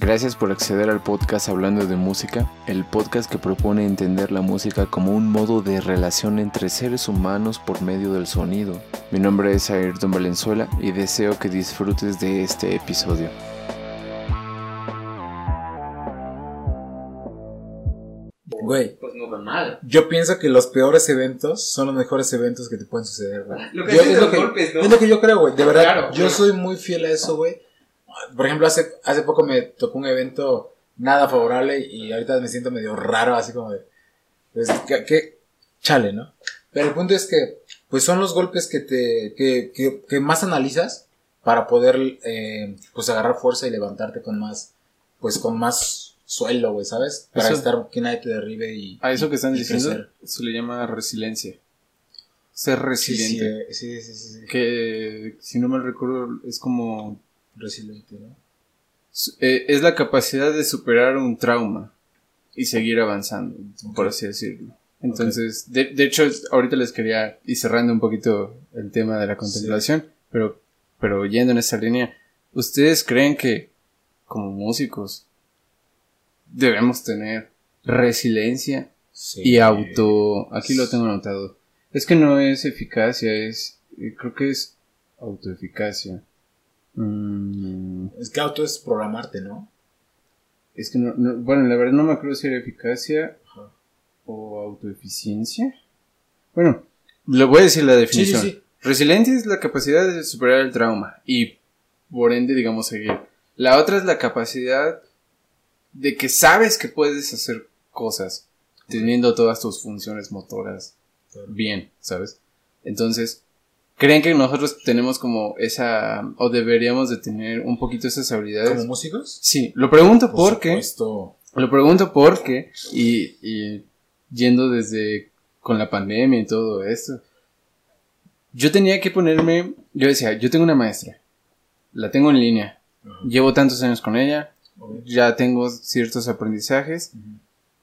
Gracias por acceder al podcast Hablando de Música, el podcast que propone entender la música como un modo de relación entre seres humanos por medio del sonido. Mi nombre es Ayrton Valenzuela y deseo que disfrutes de este episodio. Güey, Pues no tan mal. yo pienso que los peores eventos son los mejores eventos que te pueden suceder, güey. Lo que Yo- es, los lo que, golpes, ¿no? es lo que yo creo, güey. De verdad, Claro, yo güey. soy muy fiel a eso, güey. Por ejemplo, hace, hace poco me tocó un evento nada favorable y ahorita me siento medio raro, así como de... Pues, que, que- chale, ¿no? Pero el punto es que, pues son los golpes que te, que, que, que más analizas para poder, eh, pues agarrar fuerza y levantarte con más, pues con más suelo, güey, ¿sabes? Para Eso- estar, que nadie te derribe y... A eso que están diciendo crecer. se le llama resiliencia. Ser resiliente. sí, sí, sí, sí, sí. Que si no me recuerdo es como... Resiliente, ¿no? eh, es la capacidad de superar un trauma y seguir avanzando, por así decirlo. Entonces, de, de hecho, ahorita les quería ir cerrando un poquito el tema de la contemplación, pero, pero yendo en esa línea, ¿ustedes creen que como músicos debemos tener resiliencia Sí. y auto... Aquí lo tengo anotado. Es que no es eficacia, es... eh, Creo que es autoeficacia. Mm, Es que auto es programarte, ¿no? es que no, no- Bueno, la verdad no me acuerdo si era eficacia Ajá. o autoeficiencia. Bueno, le voy a decir la definición. Sí, sí, sí. Resiliente es la capacidad de superar el trauma y por ende, digamos, seguir. La otra es la capacidad de que sabes que puedes hacer cosas teniendo todas tus funciones motoras bien, ¿sabes? Entonces, ¿creen que nosotros tenemos como esa, o deberíamos de tener un poquito esas habilidades? ¿Como músicos? Sí, lo pregunto Por porque, supuesto. lo pregunto porque, y, y yendo desde con la pandemia y todo esto, yo tenía que ponerme, yo decía, yo tengo una maestra, la tengo en línea, llevo tantos años con ella, ya tengo ciertos aprendizajes,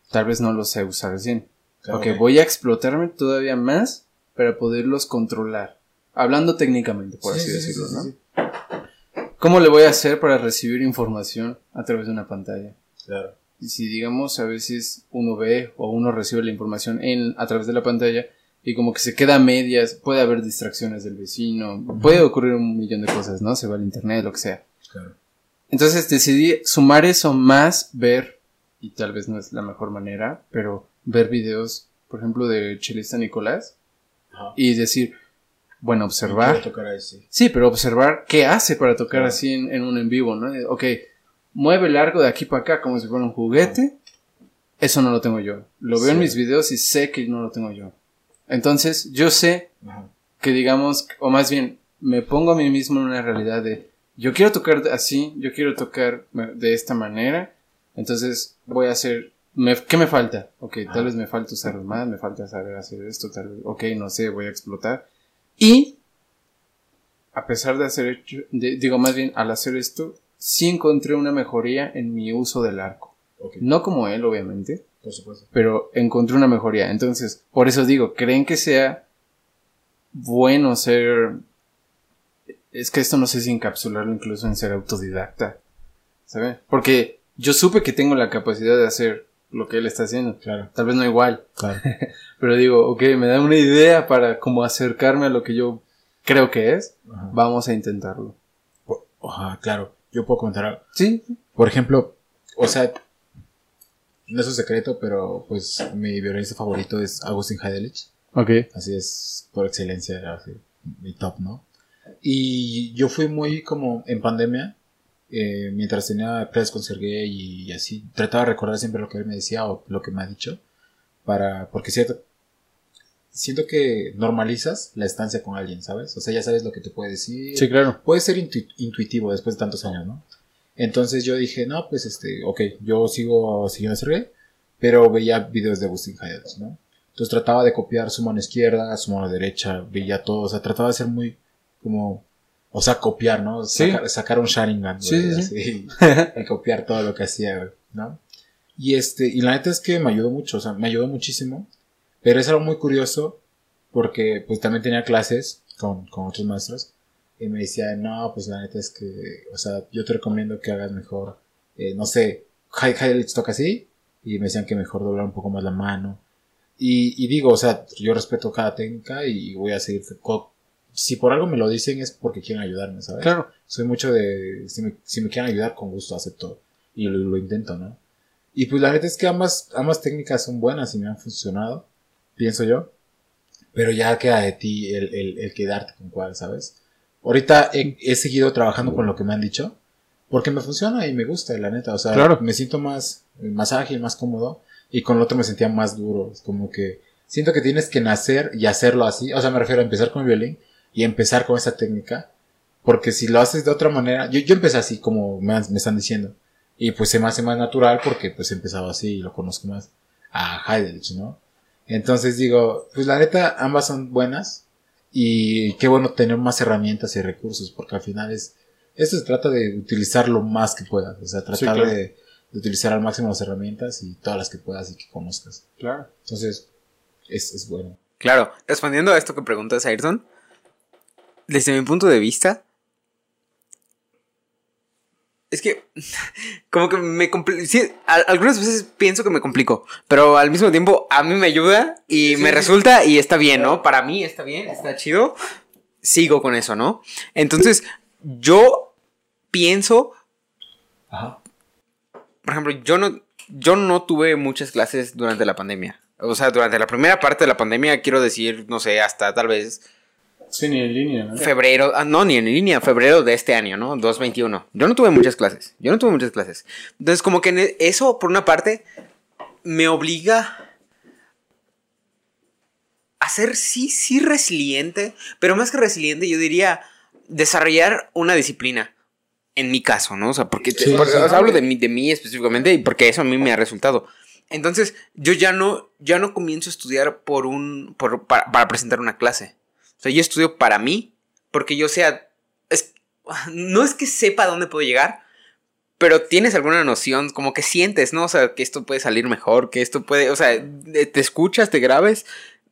tal vez no los sé usar bien. Claro, ok. voy a explotarme todavía más para poderlos controlar. Hablando técnicamente, por Sí, así sí, decirlo, sí, ¿no? sí. ¿Cómo le voy a hacer para recibir información a través de una pantalla? Claro. Y si digamos a veces uno ve o uno recibe la información en, a través de la pantalla y como que se queda a medias, puede haber distracciones del vecino, puede ocurrir un millón de cosas, ¿no? Se va al internet, lo que sea. Claro. Entonces decidí sumar eso más ver, y tal vez no es la mejor manera, pero ver videos, por ejemplo, de Chelista Nicolás y decir, bueno, observar. Tocar sí. Pero observar qué hace para tocar Claro. así en, en un en vivo, ¿no? Ok, mueve largo de aquí para acá como si fuera un juguete. Eso no lo tengo yo. Lo veo en mis videos y sé que no lo tengo yo. Entonces, yo sé Ajá. que digamos, o más bien, me pongo a mí mismo en una realidad de, yo quiero tocar así, yo quiero tocar de esta manera, entonces voy a hacer, me- ¿qué me falta? Ok, Ajá. tal vez me falta usar más, me falta saber hacer esto, tal vez, ok, no sé, voy a explotar. Y, a pesar de hacer, hecho- de- digo más bien, al hacer esto, sí encontré una mejoría en mi uso del arco. No como él, obviamente, Por supuesto. pero encontré una mejoría. Entonces, por eso digo, ¿creen que sea bueno ser... Es que esto no sé si encapsularlo incluso en ser autodidacta, ¿sabe? Porque yo supe que tengo la capacidad de hacer lo que él está haciendo. Claro. Tal vez no igual, Claro. pero digo, ok, me da una idea para como acercarme a lo que yo creo que es. Ajá. Vamos a intentarlo. Ajá, claro. Yo puedo comentar algo. Sí, Por ejemplo, o sea, no es un secreto, pero pues mi violinista favorito es Agustín Heidelich. ok. Así es, por excelencia, así, mi top, ¿no? Y yo fui muy como en pandemia, eh, mientras tenía clases con Sergey y, así, trataba de recordar siempre lo que él me decía o lo que me ha dicho, para, porque cierto, siento que normalizas la estancia con alguien, ¿sabes? O sea, ya sabes lo que te puede decir. Sí, claro. Puede ser intu- intuitivo después de tantos años, ¿no? Entonces yo dije, no, pues este, ok, yo sigo siguiendo a Sergey, pero veía videos de Agustín Heidelberg, ¿no? Entonces trataba de copiar su mano izquierda, su mano derecha, veía todo, o sea, trataba de ser muy como, o sea, copiar, ¿no? Sí. Sacar, sacar un Sharingan, güey, Sí, sí, así, y copiar todo lo que hacía, güey, ¿no? Y este, y la neta es que me ayudó mucho, o sea, me ayudó muchísimo, pero es algo muy curioso porque pues también tenía clases con, con otros maestros y me decía, no, pues la neta es que, o sea, yo te recomiendo que hagas mejor eh, no sé, Heidelberg toca así, y me decían que mejor doblar un poco más la mano. Y, y digo, o sea, yo respeto cada técnica y voy a seguir. Si por algo me lo dicen es porque quieren ayudarme, ¿sabes? Claro. Soy mucho de. Si me, si me quieren ayudar, con gusto acepto. Y lo, lo intento, ¿no? Y pues la verdad es que ambas, ambas técnicas son buenas y me han funcionado, pienso yo. Pero ya queda de ti el, el, el quedarte con cuál, ¿sabes? Ahorita he, he, seguido trabajando con lo que me han dicho. Porque me funciona y me gusta, la neta. O sea, Claro. me siento más, más ágil, más cómodo. Y con el otro me sentía más duro. Es como que siento que tienes que nacer y hacerlo así. O sea, me refiero a empezar con el violín y empezar con esa técnica. Porque si lo haces de otra manera, yo, yo empecé así como me, me están diciendo. Y pues se me hace más natural porque pues he empezado así y lo conozco más a Heidelberg, ¿no? Entonces digo, pues la neta, ambas son buenas. Y qué bueno tener más herramientas y recursos, porque al final es, esto se trata de utilizar lo más que puedas, o sea, tratar Sí, claro. de, de utilizar al máximo las herramientas y todas las que puedas y que conozcas. Claro. Entonces, es, es bueno. Claro, respondiendo a esto que preguntas, Ayrton, desde mi punto de vista, es que como que me complico. Sí, algunas veces pienso que me complico, pero al mismo tiempo a mí me ayuda y me resulta y está bien, ¿no? Para mí está bien, está chido. Sigo con eso, ¿no? Entonces, yo pienso Ajá. por ejemplo, yo no, yo no tuve muchas clases durante la pandemia. O sea, durante la primera parte de la pandemia, quiero decir, no sé, hasta tal vez Sí, ni en línea, ¿no? febrero, ah, no, ni en línea, febrero de este año, ¿no? 2021. Yo no tuve muchas clases, yo no tuve muchas clases. Entonces, como que e- eso, por una parte, me obliga a ser, sí, sí, resiliente, pero más que resiliente, yo diría desarrollar una disciplina. En mi caso, ¿no? O sea, porque, Sí, porque, hablo de mí, de mí específicamente y porque eso a mí me ha resultado. Entonces, yo ya no, ya no comienzo a estudiar por un, por, para, para presentar una clase. O sea, yo estudio para mí, porque yo sea, es, no es que sepa dónde puedo llegar, pero tienes alguna noción, como que sientes, ¿no? O sea, que esto puede salir mejor, que esto puede, o sea, te escuchas, te grabes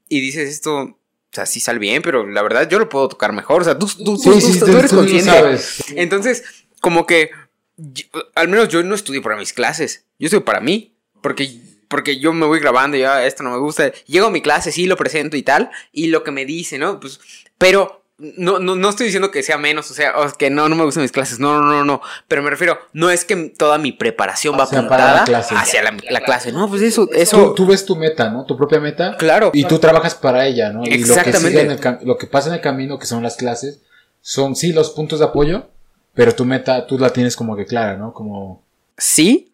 y dices esto, o sea, sí sale bien, pero la verdad yo lo puedo tocar mejor, o sea, tú, tú, tú- tú- tú eres consciente. sabes. Entonces, como que, yo- al menos yo no estudio para mis clases, yo estudio para mí, porque, porque yo me voy grabando, ya esto no me gusta, llego a mi clase, sí lo presento y tal, y lo que me dice, ¿no? Pues, pero no, no, no estoy diciendo que sea menos, o sea, o que no, no me gustan mis clases, no, no, no, no, pero me refiero, no es que toda mi preparación va Hacia para la apuntada clase. hacia la, la clase, no, pues eso, Tú, eso, tú ves tu meta, ¿no? Tu propia meta. claro. Y tú trabajas para ella, ¿no? Y lo que, Exactamente. en el lo que pasa en el camino, que son las clases, son sí los puntos de apoyo, pero tu meta tú la tienes como que clara, ¿no? Como... Sí,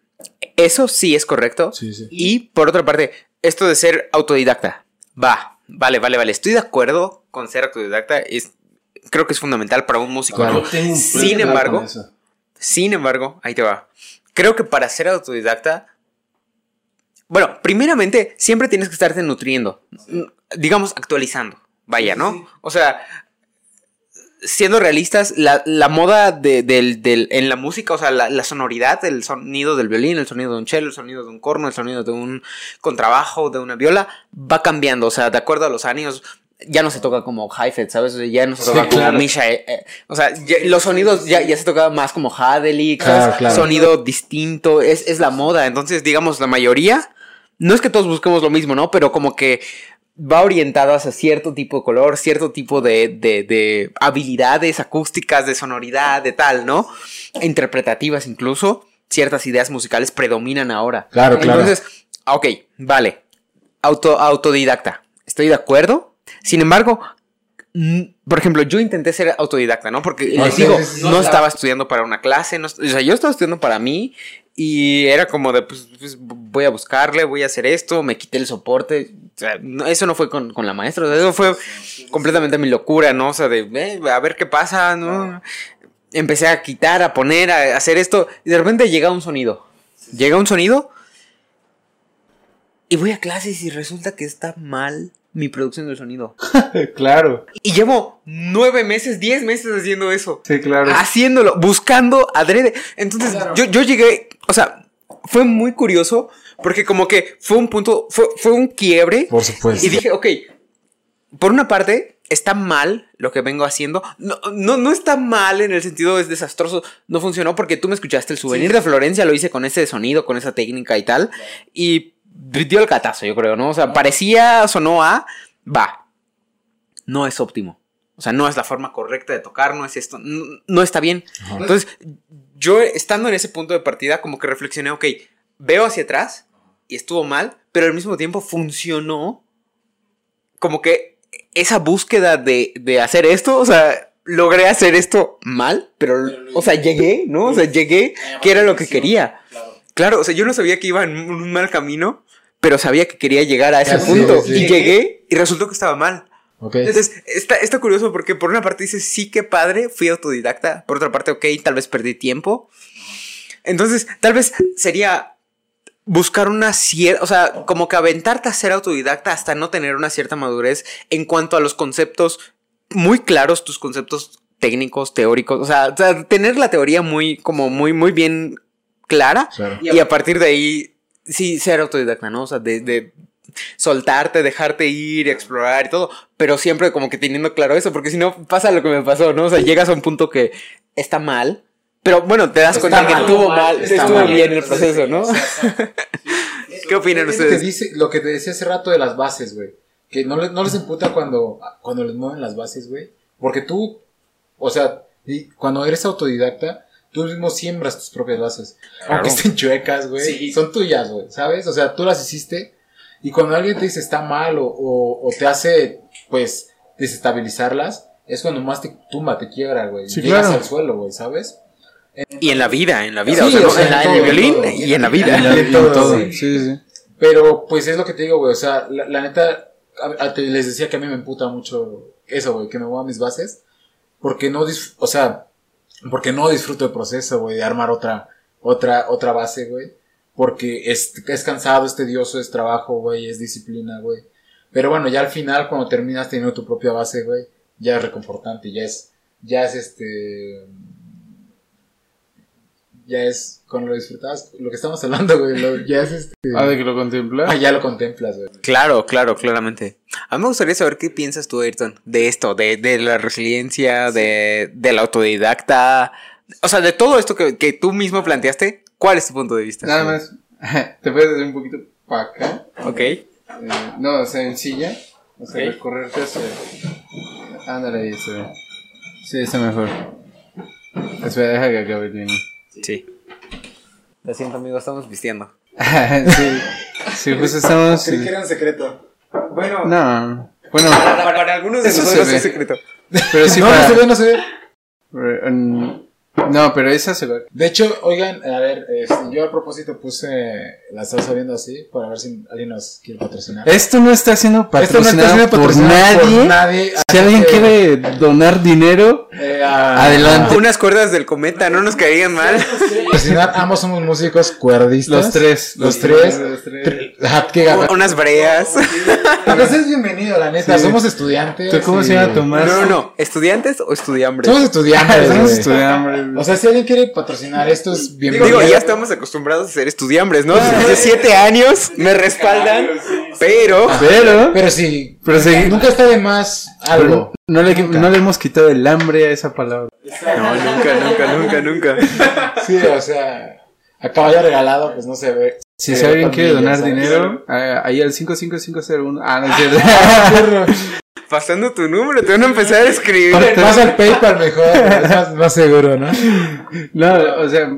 eso sí es correcto. Sí, sí. Y por otra parte, esto de ser autodidacta. Va, vale, vale, vale. Estoy de acuerdo con ser autodidacta. Es, creo que es fundamental para un músico. Claro. ¿no? Yo tengo un Sin embargo. Sin embargo, ahí te va. Creo que para ser autodidacta. Bueno, primeramente, siempre tienes que estarte nutriendo. Digamos, actualizando. Vaya, ¿no? O sea, siendo realistas, la, la moda de- del, del- en la música, o sea, la, la sonoridad, el sonido del violín, el sonido de un cello, el sonido de un corno, el sonido de un contrabajo, de una viola, va cambiando. O sea, de acuerdo a los años, ya no se toca como Heifetz, ¿sabes? Ya no se Sí, toca como claro. Misha. eh, eh, o sea, ya- los sonidos ya, ya se tocaba más como Claro, ¿sabes? claro. Sonido distinto, es, es la moda. Entonces, digamos, la mayoría, no es que todos busquemos lo mismo, ¿no? Pero como que va orientado hacia cierto tipo de color, cierto tipo de, de- de habilidades acústicas, de sonoridad, de tal, ¿no? Interpretativas incluso. Ciertas ideas musicales predominan ahora. Claro, claro. Entonces, ok, vale. Auto, autodidacta. Estoy de acuerdo. Sin embargo, por ejemplo, yo intenté ser autodidacta, ¿no? Porque Ah, les digo, no claro. estaba estudiando para una clase, no, o sea, yo estaba estudiando para mí y era como de, pues, pues, voy a buscarle, voy a hacer esto, me quité el soporte. Eso no fue con, con la maestra, eso fue completamente mi locura, ¿no? O sea, de, eh, a ver qué pasa, ¿no? Empecé a quitar, a poner, a hacer esto y de repente llega un sonido. Llega un sonido y voy a clases y resulta que está mal mi producción del sonido. claro. Y llevo nueve meses, diez meses haciendo eso. Sí, claro. Haciéndolo, buscando adrede. Entonces, yo, yo llegué, o sea, fue muy curioso porque como que fue un punto, fue, fue un quiebre. Por supuesto. Y dije, ok, por una parte, está mal lo que vengo haciendo. No, no, no está mal en el sentido es desastroso. No funcionó porque tú me escuchaste el souvenir de Florencia, lo hice con ese sonido, con esa técnica y tal. Y dio el catazo, yo creo, ¿no? O sea, parecía, sonó a, va. No es óptimo. O sea, no es la forma correcta de tocar, no es esto, no, no está bien. Entonces, yo estando en ese punto de partida, como que reflexioné, ok, veo hacia atrás y estuvo mal, pero al mismo tiempo funcionó como que esa búsqueda de, de hacer esto, o sea, logré hacer esto mal, pero, o sea, llegué, ¿no? O sea, llegué, que era lo que quería. Claro, o sea, yo no sabía que iba en un mal camino, pero sabía que quería llegar a ese Ah, punto. sí. Y llegué y resultó que estaba mal. Entonces, está, está curioso porque por una parte dices, sí, qué padre, fui autodidacta. Por otra parte, ok, tal vez perdí tiempo. Entonces, tal vez sería buscar una cierta, o sea, como que aventarte a ser autodidacta hasta no tener una cierta madurez en cuanto a los conceptos muy claros, tus conceptos técnicos, teóricos, o sea, o sea, tener la teoría muy, como muy, muy bien clara Claro. y a partir de ahí, sí, ser autodidacta, ¿no? O sea, de, de soltarte, dejarte ir, explorar y todo, pero siempre como que teniendo claro eso, porque si no pasa lo que me pasó, ¿no? O sea, llegas a un punto que está mal, pero bueno, te das Está cuenta que mal, estuvo mal, estuvo mal. bien el proceso, ¿no? ¿Qué opinan Es que ustedes? Dice, lo que te decía hace rato de las bases, güey. Que no, les- no les emputa cuando, cuando les mueven las bases, güey. Porque tú, o sea, cuando eres autodidacta, tú mismo siembras tus propias bases. Aunque estén chuecas, güey. Sí. Son tuyas, güey, ¿sabes? O sea, tú las hiciste. Y cuando alguien te dice está mal o, o, o te hace, pues, desestabilizarlas, es cuando más te tumba, te quiebra, güey. Sí, Llegas claro. al suelo, güey, ¿sabes? Y en la vida, en la vida, Sí, o sea, o ¿no? sea, en, la- en en el todo, violín en todo. y en la vida. En la- en todo, todo. sí. Sí. Pero pues es lo que te digo, güey. O sea, la, la neta, a- a- te- les decía que a mí me emputa mucho eso, güey, que me mueva mis bases. Porque no, o sea, porque no disfruto el proceso, güey, de armar otra, otra, otra base, güey. Porque es, es cansado, es tedioso, es trabajo, güey, es disciplina, güey. Pero bueno, ya al final, cuando terminas teniendo tu propia base, güey, ya es reconfortante, ya es, ya es este, ya es, cuando lo disfrutabas, lo que estamos hablando, güey, lo- ya es este. Ah, de que lo contempla. Ah, ya lo contemplas, güey. Claro, claro, claramente. A mí me gustaría saber qué piensas tú, Ayrton, de esto, de, de la resiliencia, de, de la autodidacta, o sea, de todo esto que, que tú mismo planteaste, ¿cuál es tu punto de vista? Nada más. Te puedes hacer un poquito para acá. Ok. Eh, no, o sea, en silla. O sea, Ok. recorrerte hacia. Ándale, ahí se ve. Sí, está mejor. Espera, deja que acabe el. Sí. Lo siento, amigo, estamos vistiendo. sí, sí, justo estamos. Creí que era un secreto. Bueno, No, bueno, para, para algunos de Eso nosotros se ve. es secreto. pero sí no, para. no se ve, no se ve. No, pero esa se va. De hecho, oigan, a ver, este, yo a propósito puse la salsa viendo así para ver si alguien nos quiere patrocinar. Esto no está siendo Esto no patrocinado, está siendo por, patrocinado nadie. por nadie. Si alguien que, quiere donar dinero, eh, a- Adelante. Unas cuerdas del cometa, no nos caerían mal. patrocinar, ambos somos músicos cuerdistas. los tres. Los tres. Los tres. Tre- qué. Unas breas. Pues es bienvenido, la neta. Sí. Somos estudiantes. ¿Tú cómo se llama Tomás? No, no, no. ¿Estudiantes o estudiambres? Somos estudiantes. Somos güey. estudiantes. O sea, si alguien quiere patrocinar esto, es bienvenido. Digo, ya estamos acostumbrados a ser estudiambres, ¿no? Desde siete años me respaldan, pero... Pero, Pero sí, pero sí. nunca está de más algo. No le, Nunca. no le hemos quitado el hambre a esa palabra. No, nunca, nunca, nunca, nunca. Sí, o sea, a caballo regalado, pues no se ve. Si, si alguien quiere donar ¿sabes? dinero, ahí al 55501. Ah, no es cierto. Pasando tu número, te van a empezar a escribir. Más al PayPal mejor, es más, más seguro, ¿no? no, o sea,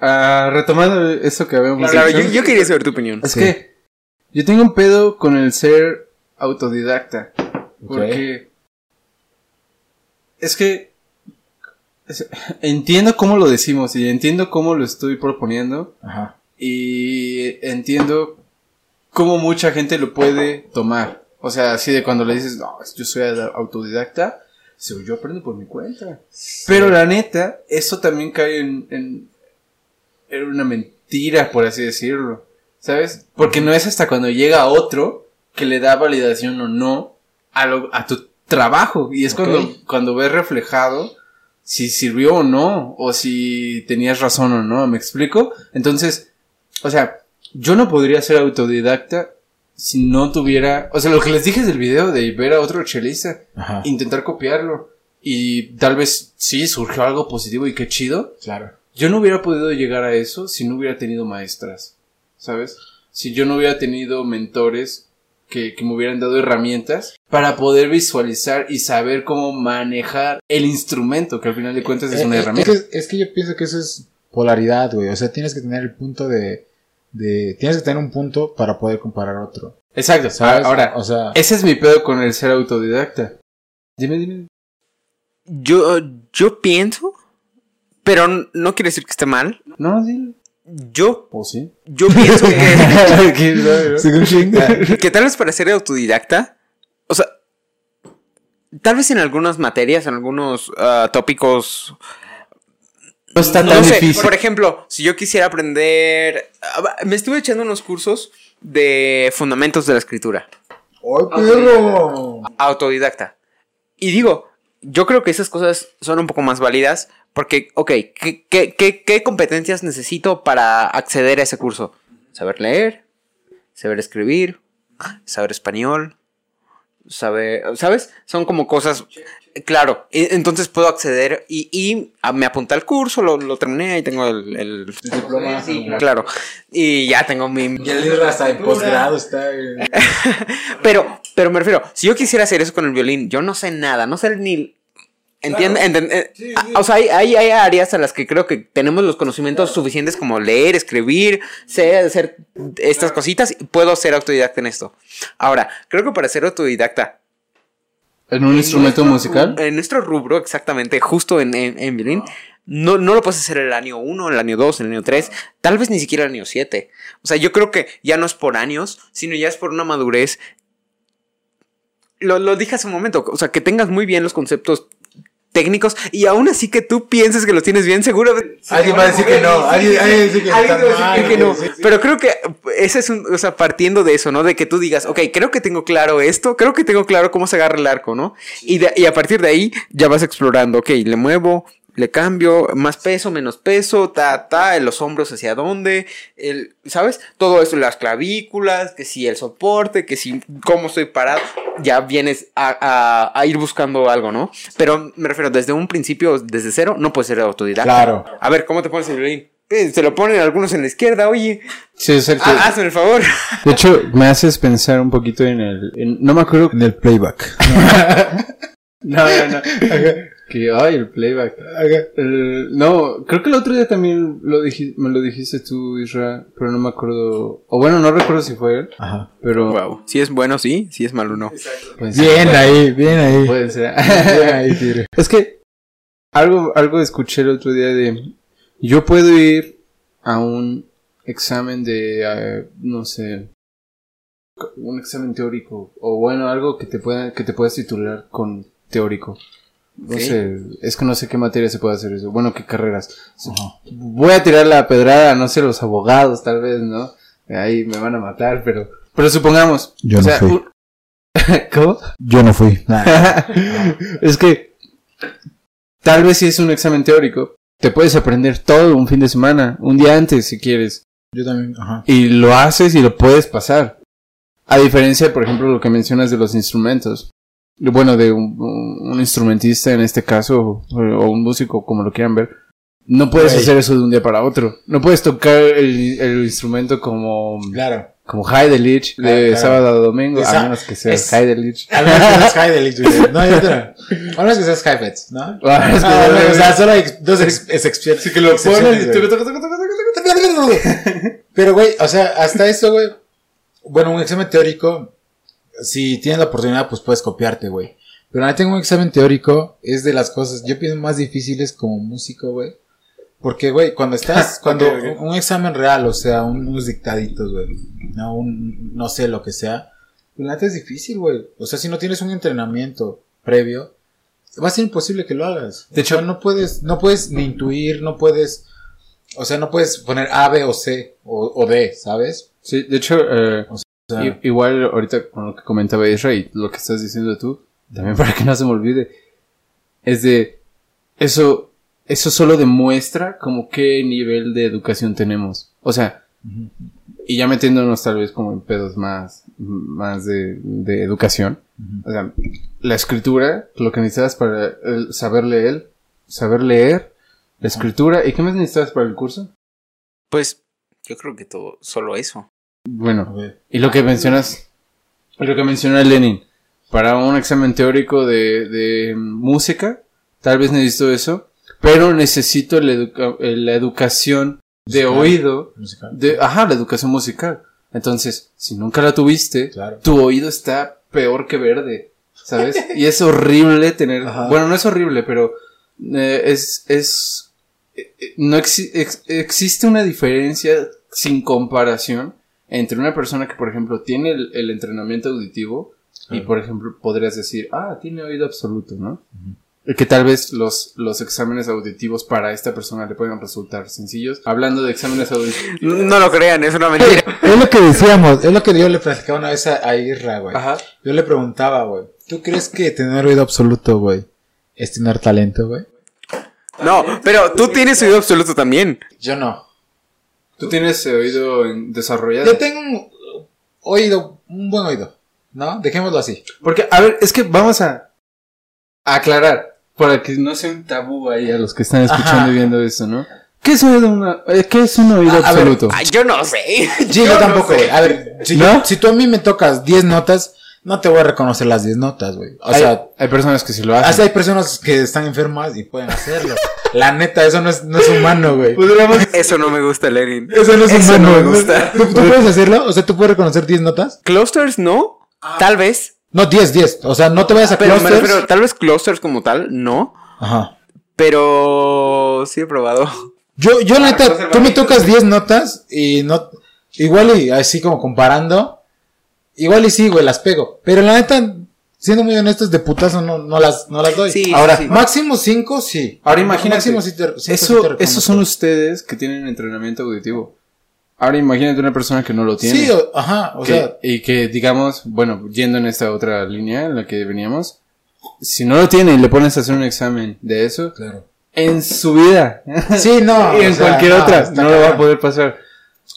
ah, retomando eso que habíamos Claro, dicho. yo, yo quería saber tu opinión. Es Sí. que yo tengo un pedo con el ser autodidacta. Porque es que entiendo cómo lo decimos y entiendo cómo lo estoy proponiendo Ajá. y entiendo cómo mucha gente lo puede tomar. O sea, así de cuando le dices, no, yo soy autodidacta, dice, yo aprendo por mi cuenta. Pero la neta, eso también cae en, en, en una mentira, por así decirlo. ¿Sabes? Porque no es hasta cuando llega otro que le da validación o no a, lo- a tu trabajo. Y es cuando, cuando ves reflejado si sirvió o no, o si tenías razón o no, ¿me explico? Entonces, o sea, yo no podría ser autodidacta si no tuviera, o sea, lo que les dije del video de ver a otro chelista, Ajá. intentar copiarlo y tal vez sí surgió algo positivo y qué chido. Claro. Yo no hubiera podido llegar a eso si no hubiera tenido maestras, ¿sabes? Si yo no hubiera tenido mentores que, que me hubieran dado herramientas para poder visualizar y saber cómo manejar el instrumento, que al final de cuentas es Eh, una eh, herramienta. Es que, es que yo pienso que eso es polaridad, güey. O sea, tienes que tener el punto de, de. Tienes que tener un punto para poder comparar otro. Exacto. ¿Sabes? Ahora, o sea. ese es mi pedo con el ser autodidacta. Dime, dime. Yo, yo pienso, pero no quiere decir que esté mal. No, dile. Yo, ¿O sí? yo pienso que, Shing. que tal vez para ser autodidacta, o sea, tal vez en algunas materias, en algunos ah, tópicos No está No tan sé, difícil. por ejemplo, si yo quisiera aprender. ah, Me estuve echando unos cursos de fundamentos de la escritura. ¡Ay, perro! Autodidacta. Y digo, yo creo que esas cosas son un poco más válidas. Porque, ok, ¿qué, qué, qué, qué competencias necesito para acceder a ese curso? Saber leer, saber escribir, saber español, saber. ¿Sabes? Son como cosas. Claro, e- entonces puedo acceder y, y me apunté al curso, lo, lo terminé y tengo el, el- diploma. Sí, claro. Y ya tengo mi. Y el libro hasta en posgrado está. eh. Pero, pero me refiero, si yo quisiera hacer eso con el violín, yo no sé nada, no sé ni. ¿Entiende? Enten- eh, ah, O sea, hay, hay, hay áreas a las que creo que tenemos los conocimientos suficientes como leer, escribir, sé hacer estas cositas y puedo ser autodidacta en esto. Ahora, creo que para ser autodidacta, ¿En un instrumento musical? en nuestro rubro, exactamente, justo en, en, en violín, no, no lo puedes hacer el año 1, el año 2, el año 3, tal vez ni siquiera el año 7. O sea, yo creo que ya no es por años, sino ya es por una madurez. Lo, lo dije hace un momento, o sea, que tengas muy bien los conceptos técnicos y aún así que tú pienses que los tienes bien, seguro. Alguien va a decir que no. Alguien va a decir que no. güey, sí, sí. Pero creo que ese es un, o sea, partiendo de eso, ¿no? De que tú digas, ok, creo que tengo claro esto, creo que tengo claro cómo se agarra el arco, ¿no? Y, de- y a partir de ahí ya vas explorando, ok, le muevo, le cambio, más peso, menos peso, ta, ta, los hombros hacia dónde, el, ¿sabes? Todo eso, las clavículas, que si el soporte, que si cómo estoy parado, ya vienes a, a- a ir buscando algo, ¿no? Pero me refiero, desde un principio, desde cero, no puedes ser autodidacta. Claro. A ver, ¿cómo te pones el violín? Eh, Se lo ponen algunos en la izquierda, oye. Sí, es el que- Ah, hazme el favor. De hecho, me haces pensar un poquito en el... en- no me acuerdo... En el playback. No, no, no. que, ay, el playback. El- no, creo que el otro día también lo diji- me lo dijiste tú, Isra, pero no me acuerdo... O bueno, no recuerdo si fue él, Ajá. pero... Wow. Si es bueno, sí. Si es malo, no. pues, Bien ahí, bien ahí. Puede ser. Bien ahí, tigre. Es que algo, algo escuché el otro día de yo puedo ir a un examen de eh, no sé un examen teórico o bueno algo que te pueda que te puedas titular con teórico. No sé, es que no sé qué materia se puede hacer eso. Bueno, qué carreras. Voy a tirar la pedrada, no sé, los abogados tal vez, ¿no? Ahí me van a matar, pero pero supongamos, Yo o no sea, fui. un- ¿Cómo? Yo no fui. es que tal vez si es un examen teórico, te puedes aprender todo un fin de semana, un día antes si quieres, Yo también, ajá. y lo haces y lo puedes pasar. A diferencia, por ejemplo, lo que mencionas de los instrumentos. Bueno, de un, un instrumentista en este caso, o, un músico, como lo quieran ver. No puedes Güey. hacer eso de un día para otro. No puedes tocar el, el instrumento como, Claro. como Heidelich de Claro, claro. sábado a domingo, Esa- a menos que sea es- Heidelich. A menos que seas Heidelich, güey. No, yo te A menos que seas Heifetz, ¿no? Ah, es que- Ah, no, o sea, solo hay dos ex- ex- excepciones. que lo Pero, güey, o sea, hasta eso, güey. Bueno, un examen teórico, si tienes la oportunidad, pues puedes copiarte, güey. Pero la tengo un examen teórico, es de las cosas, yo pienso más difíciles como músico, güey. Porque, güey, cuando estás, cuando un examen real, o sea, un- unos dictaditos, güey, no, un, no sé lo que sea, pues la es difícil, güey. O sea, si no tienes un entrenamiento previo, va a ser imposible que lo hagas. De hecho- O sea, no puedes, no puedes ni intuir, no puedes, o sea, no puedes poner A, B o C o, o D, ¿sabes? Sí, de hecho, eh, O sea, i- igual ahorita con lo que comentaba Isra y lo que estás diciendo tú, también para que no se me olvide, es de eso, eso solo demuestra como qué nivel de educación tenemos. O sea, Y ya metiéndonos tal vez como en pedos más, más de, de educación. O sea, la escritura, lo que necesitas para el saber leer, saber leer, la escritura. ¿Y qué más necesitas para el curso? Pues yo creo que todo, solo eso. Bueno, y lo que mencionas, lo que menciona Lenin, para un examen teórico de, de música, tal vez necesito eso, pero necesito la, educa- eh, la educación de Musical. oído, Musical. de, ajá, la educación musical. Entonces, si nunca la tuviste, Claro. tu oído está peor que verde, ¿sabes? Y es horrible tener, Ajá. bueno, no es horrible, pero eh, es, es, eh, no exi- ex- existe una diferencia sin comparación entre una persona que, por ejemplo, tiene el, el entrenamiento auditivo y, por ejemplo, podrías decir, ah, tiene oído absoluto, ¿no? Y Que tal vez los, los exámenes auditivos para esta persona le puedan resultar sencillos. Hablando de exámenes auditivos. No lo crean, es una mentira. Es lo que decíamos, es lo que yo le platicaba una vez a, a Irra, güey. Ajá. Yo le preguntaba, güey, ¿tú crees que tener oído absoluto, güey, es tener talento, güey? No, pero tú tienes oído absoluto también. Yo no. ¿Tú tienes eh, oído en- desarrollado? Yo tengo un oído, un buen oído, ¿no? Dejémoslo así. Porque, a ver, es que vamos a aclarar, para que no sea un tabú ahí a los que están escuchando Ajá. y viendo esto, ¿no? ¿Qué es, oído una- eh, ¿qué es un oído A- a ver, absoluto? Ay, yo no sé. Sí, yo, tampoco, güey. A ver, si, ¿No? yo- si tú a mí me tocas 10 notas, no te voy a reconocer las 10 notas, güey. O hay, sea, hay personas que sí lo hacen. hasta hay personas que están enfermas y pueden hacerlo. La neta, eso no es, no es humano, güey. Eso no me gusta, Lenin. Eso no es Eso humano. no me gusta. ¿Tú, tú puedes hacerlo? O sea, ¿tú puedes reconocer 10 notas? Clusters no, tal vez. No, 10, 10. O sea, no te vayas a Pero clusters. refiero, tal vez clusters como tal, no. Ajá. Pero sí he probado. Yo, yo la cosas neta, tú me tocas 10 notas y no. Igual y así como comparando. Igual y sí, güey, las pego. Pero la neta, siendo muy honestos, de putazo no, no, las, no las doy. Sí, Ahora, sí. Máximo 5, sí. Ahora imagínate, Máximo sí te, cinco sí Eso, esos son ustedes que tienen entrenamiento auditivo. Ahora imagínate una persona que no lo tiene. Sí, o- ajá. O que- sea, y que digamos, bueno, yendo en esta otra línea en la que veníamos, si no lo tiene y le pones a hacer un examen de eso, claro. en su vida Sí, no. y en sea, cualquier no, otra no lo va a poder pasar.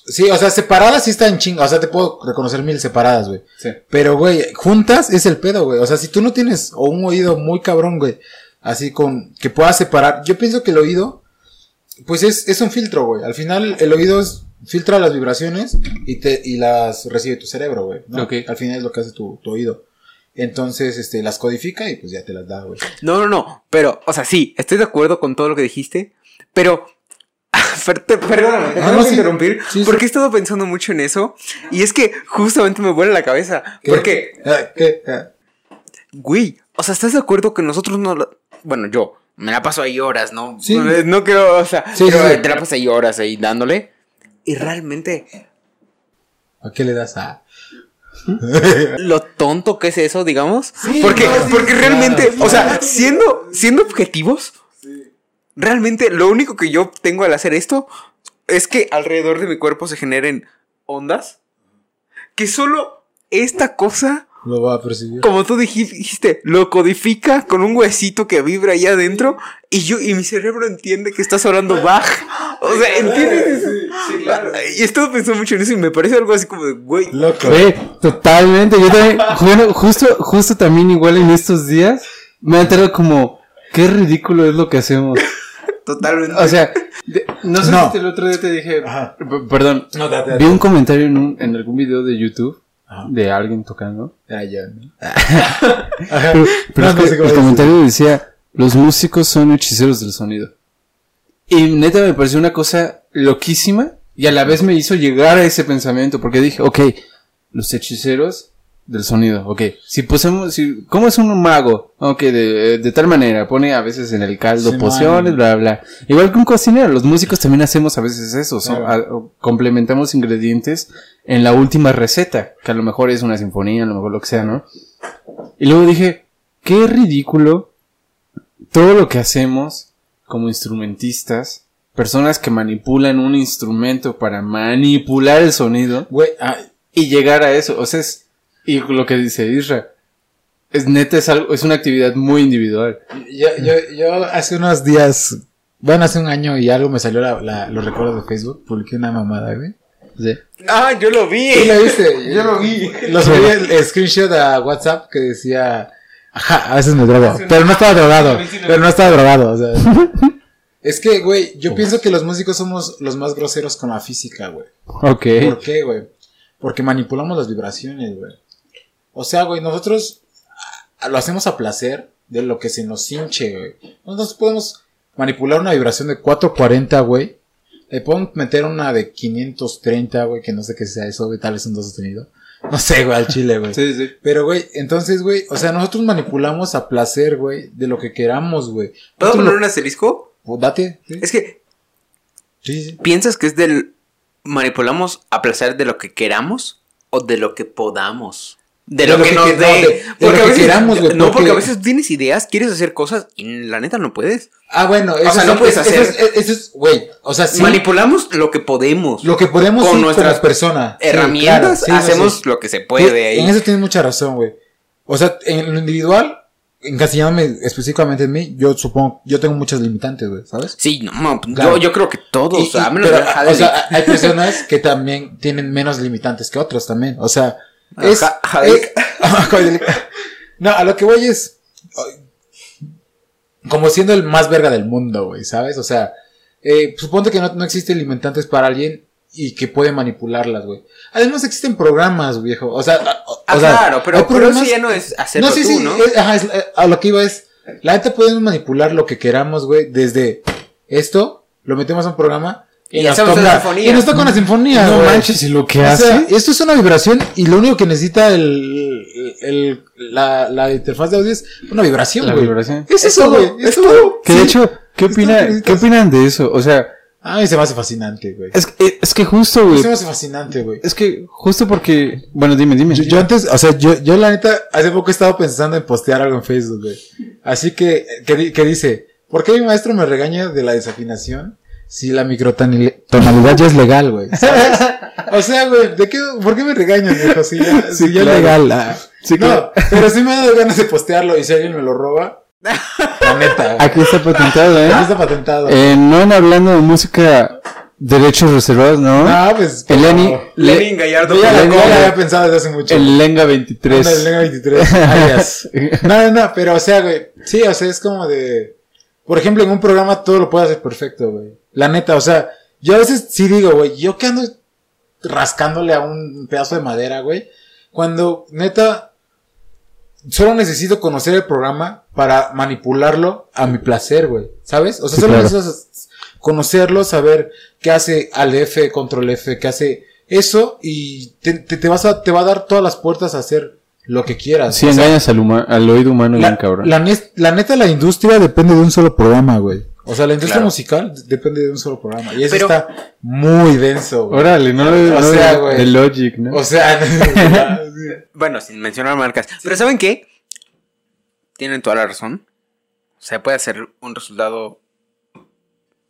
Sí, o sea, separadas sí están chingas. O sea, te puedo reconocer mil separadas, güey. Sí. Pero, güey, juntas es el pedo, güey. O sea, si tú no tienes o un oído muy cabrón, güey, así con que puedas separar. Yo pienso que el oído, pues es, es un filtro, güey. Al final, el oído es, filtra las vibraciones y te, y las recibe tu cerebro, güey. ¿no? Al final es lo que hace tu, tu oído. Entonces, este, las codifica y pues ya te las da, güey. No, no, no. Pero, o sea, sí, estoy de acuerdo con todo lo que dijiste. Pero. Perdóname, te No, sí. interrumpir. Sí, sí. Porque he estado pensando mucho en eso. Y es que justamente me vuela la cabeza. ¿Qué? Porque, Ah, ¿Qué? Ah, güey, o sea, ¿estás de acuerdo que nosotros no. Bueno, yo me la paso ahí horas, ¿no? Sí. No quiero, o sea, pero te la pasas ahí horas ahí dándole. Y realmente, ¿A qué le das a? lo tonto que es eso, digamos. Sí, porque no, porque realmente, claro. o sea, siendo, siendo objetivos, realmente lo único que yo tengo al hacer esto es que alrededor de mi cuerpo se generen ondas que solo esta cosa, Lo va a percibir. como tú dij- dijiste, lo codifica con un huesito que vibra ahí adentro y yo y mi cerebro entiende que estás hablando Bach. O sea, ¿entiendes eso? Y he estado pensando mucho en eso y me parece algo así como de, güey, Loco. Sí, totalmente. Yo también, bueno, justo, justo también igual en estos días, me ha enterado como, qué ridículo es lo que hacemos. Totalmente. O sea, de- no sé No. si el otro día te dije, Ajá. perdón, No, date, date. vi un comentario en, un- en algún video de YouTube Ajá. de alguien tocando. Ah, ya, ¿no? Ajá. Pero, pero No, es no que sé cómo el comentario decía, los músicos son hechiceros del sonido. Y neta me pareció una cosa loquísima y a la vez me hizo llegar a ese pensamiento porque dije, ok, los hechiceros del sonido, ok, si pusemos, si, ¿cómo es un mago? Ok, de, de tal manera, pone a veces en el caldo Sí, pociones, man. bla, bla. Igual que un cocinero, los músicos también hacemos a veces eso, Claro. a- complementamos ingredientes en la última receta, que a lo mejor es una sinfonía, a lo mejor lo que sea, ¿no? Y luego dije, qué ridículo todo lo que hacemos como instrumentistas, personas que manipulan un instrumento para manipular el sonido Güey, ah, y llegar a eso. O sea, es, y lo que dice Isra, es neta, es algo, es una actividad muy individual. yo, yo, yo hace unos días, bueno, hace un año y algo me salió la, la- los recuerdos de Facebook, publiqué una mamada, güey. Sí. Ah, yo lo vi. ¿Sí lo viste? Yo lo vi. Lo subí el screenshot a WhatsApp que decía. Ajá, a veces me drogo. Pero no estaba drogado. Pero no estaba drogado. O sea. Es que, güey, yo pienso que los músicos somos los más groseros con la física, güey. Ok. ¿Por qué, güey? Porque manipulamos las vibraciones, güey. O sea, güey, nosotros ah, lo hacemos a placer de lo que se nos hinche, güey. Nosotros podemos manipular una vibración de 440, güey. Le podemos meter una de 530, güey, que no sé qué sea eso, güey, tal vez un do sostenido. No sé, güey, al chile, güey. Sí, sí. Pero, güey, entonces, güey, o sea, nosotros manipulamos a placer, güey, de lo que queramos, güey. ¿Puedo poner lo- un asterisco? pues, date. Sí, Es que sí, sí. piensas que es del manipulamos a placer de lo que queramos o de lo que podamos. De, lo, que, nos que- no, dé. de Porque lo a que veces- queramos, güey, No, porque porque- a veces tienes ideas, quieres hacer cosas y la neta no puedes. Ah, bueno, eso sea, es- no puedes eso hacer- es- Eso es, güey, o sea, sí. Manipulamos lo que podemos. Lo que podemos Con sí, nuestras como persona. Sí, herramientas claro, no, hacemos lo que se puede ahí. En eso tienes mucha razón, güey. O sea, en lo individual, encasillándome específicamente en mí, yo supongo, yo tengo muchas limitantes, güey, ¿sabes? Sí, no, no, Claro. yo, yo creo que todos, Y- y- a menos pero, de Hadley. o sea, hay personas que también tienen menos limitantes que otros también. O sea, es, Hadley. es- no, a lo que voy es como siendo el más verga del mundo, güey, ¿sabes? O sea, eh, suponte que no, no existen limitantes para alguien y que puede manipularlas, güey. Además existen programas, viejo. O sea, o- o Ah, sea, claro, pero, pero eso ya no es hacerlo no, sí, tú, sí, ¿no? es- ajá, es- eh, a lo que iba es, la neta podemos manipular lo que queramos, güey, desde esto, lo metemos a un programa Y nos hacemos toca- una sinfonía. Y nos toca una sinfonía, No manches, y lo que O hace. sea, esto es una vibración y lo único que necesita el, el- la, la interfaz de audio es una vibración, La güey. vibración. Es eso, güey. Es es todo. Que de Sí. hecho, ¿qué, Es opina, ¿qué opinan de eso? O sea, A mí se me hace fascinante, güey. es, que- es que justo, güey. Se me hace fascinante, güey. Es que justo porque. Bueno, dime, dime. Yo, yo antes, o sea, yo, yo la neta, hace poco he estado pensando en postear algo en Facebook, güey. Así que, que, que dice, ¿por qué mi maestro me regaña de la desafinación si la microtonalidad ya es legal, güey? ¿Sabes? O sea, güey, ¿de qué, ¿por qué me regañas, viejo? Si ya, Sí, si ya claro. es legal. ah. Sí, no, claro. pero sí me ha dado ganas de postearlo y si alguien me lo roba, la neta. Aquí está patentado, ¿eh? Aquí está patentado. Eh, no en hablando de música, derechos reservados, ¿no? no, pues. el Lenny. no. Lenin Gallardo. Ya, la, la había pensado desde hace mucho. El Lenga 23. Anda, el Lenga 23. alias. No, no, no, pero o sea, güey. Sí, o sea, es como de. Por ejemplo, en un programa todo lo puedo hacer perfecto, güey. La neta, o sea, yo a veces sí digo, güey, yo que ando rascándole a un pedazo de madera, güey. Cuando, neta, solo necesito conocer el programa para manipularlo a mi placer, güey. ¿Sabes? O sea, Sí, solo claro. necesitas conocerlo, saber qué hace al F, control F, qué hace eso y te, te, te vas a, te va a dar todas las puertas a hacer lo que quieras. Si sea, engañas al, huma- al oído humano, bien la, cabrón. la, la neta, la industria depende de un solo programa, güey. O sea, la industria Claro. musical depende de un solo programa. Y eso Pero- está muy denso, güey. Órale, no, O no sea, de- güey. de Logic, ¿no? O sea, Bueno, sin mencionar marcas. Pero ¿saben qué? Tienen toda la razón. O sea, puede ser un resultado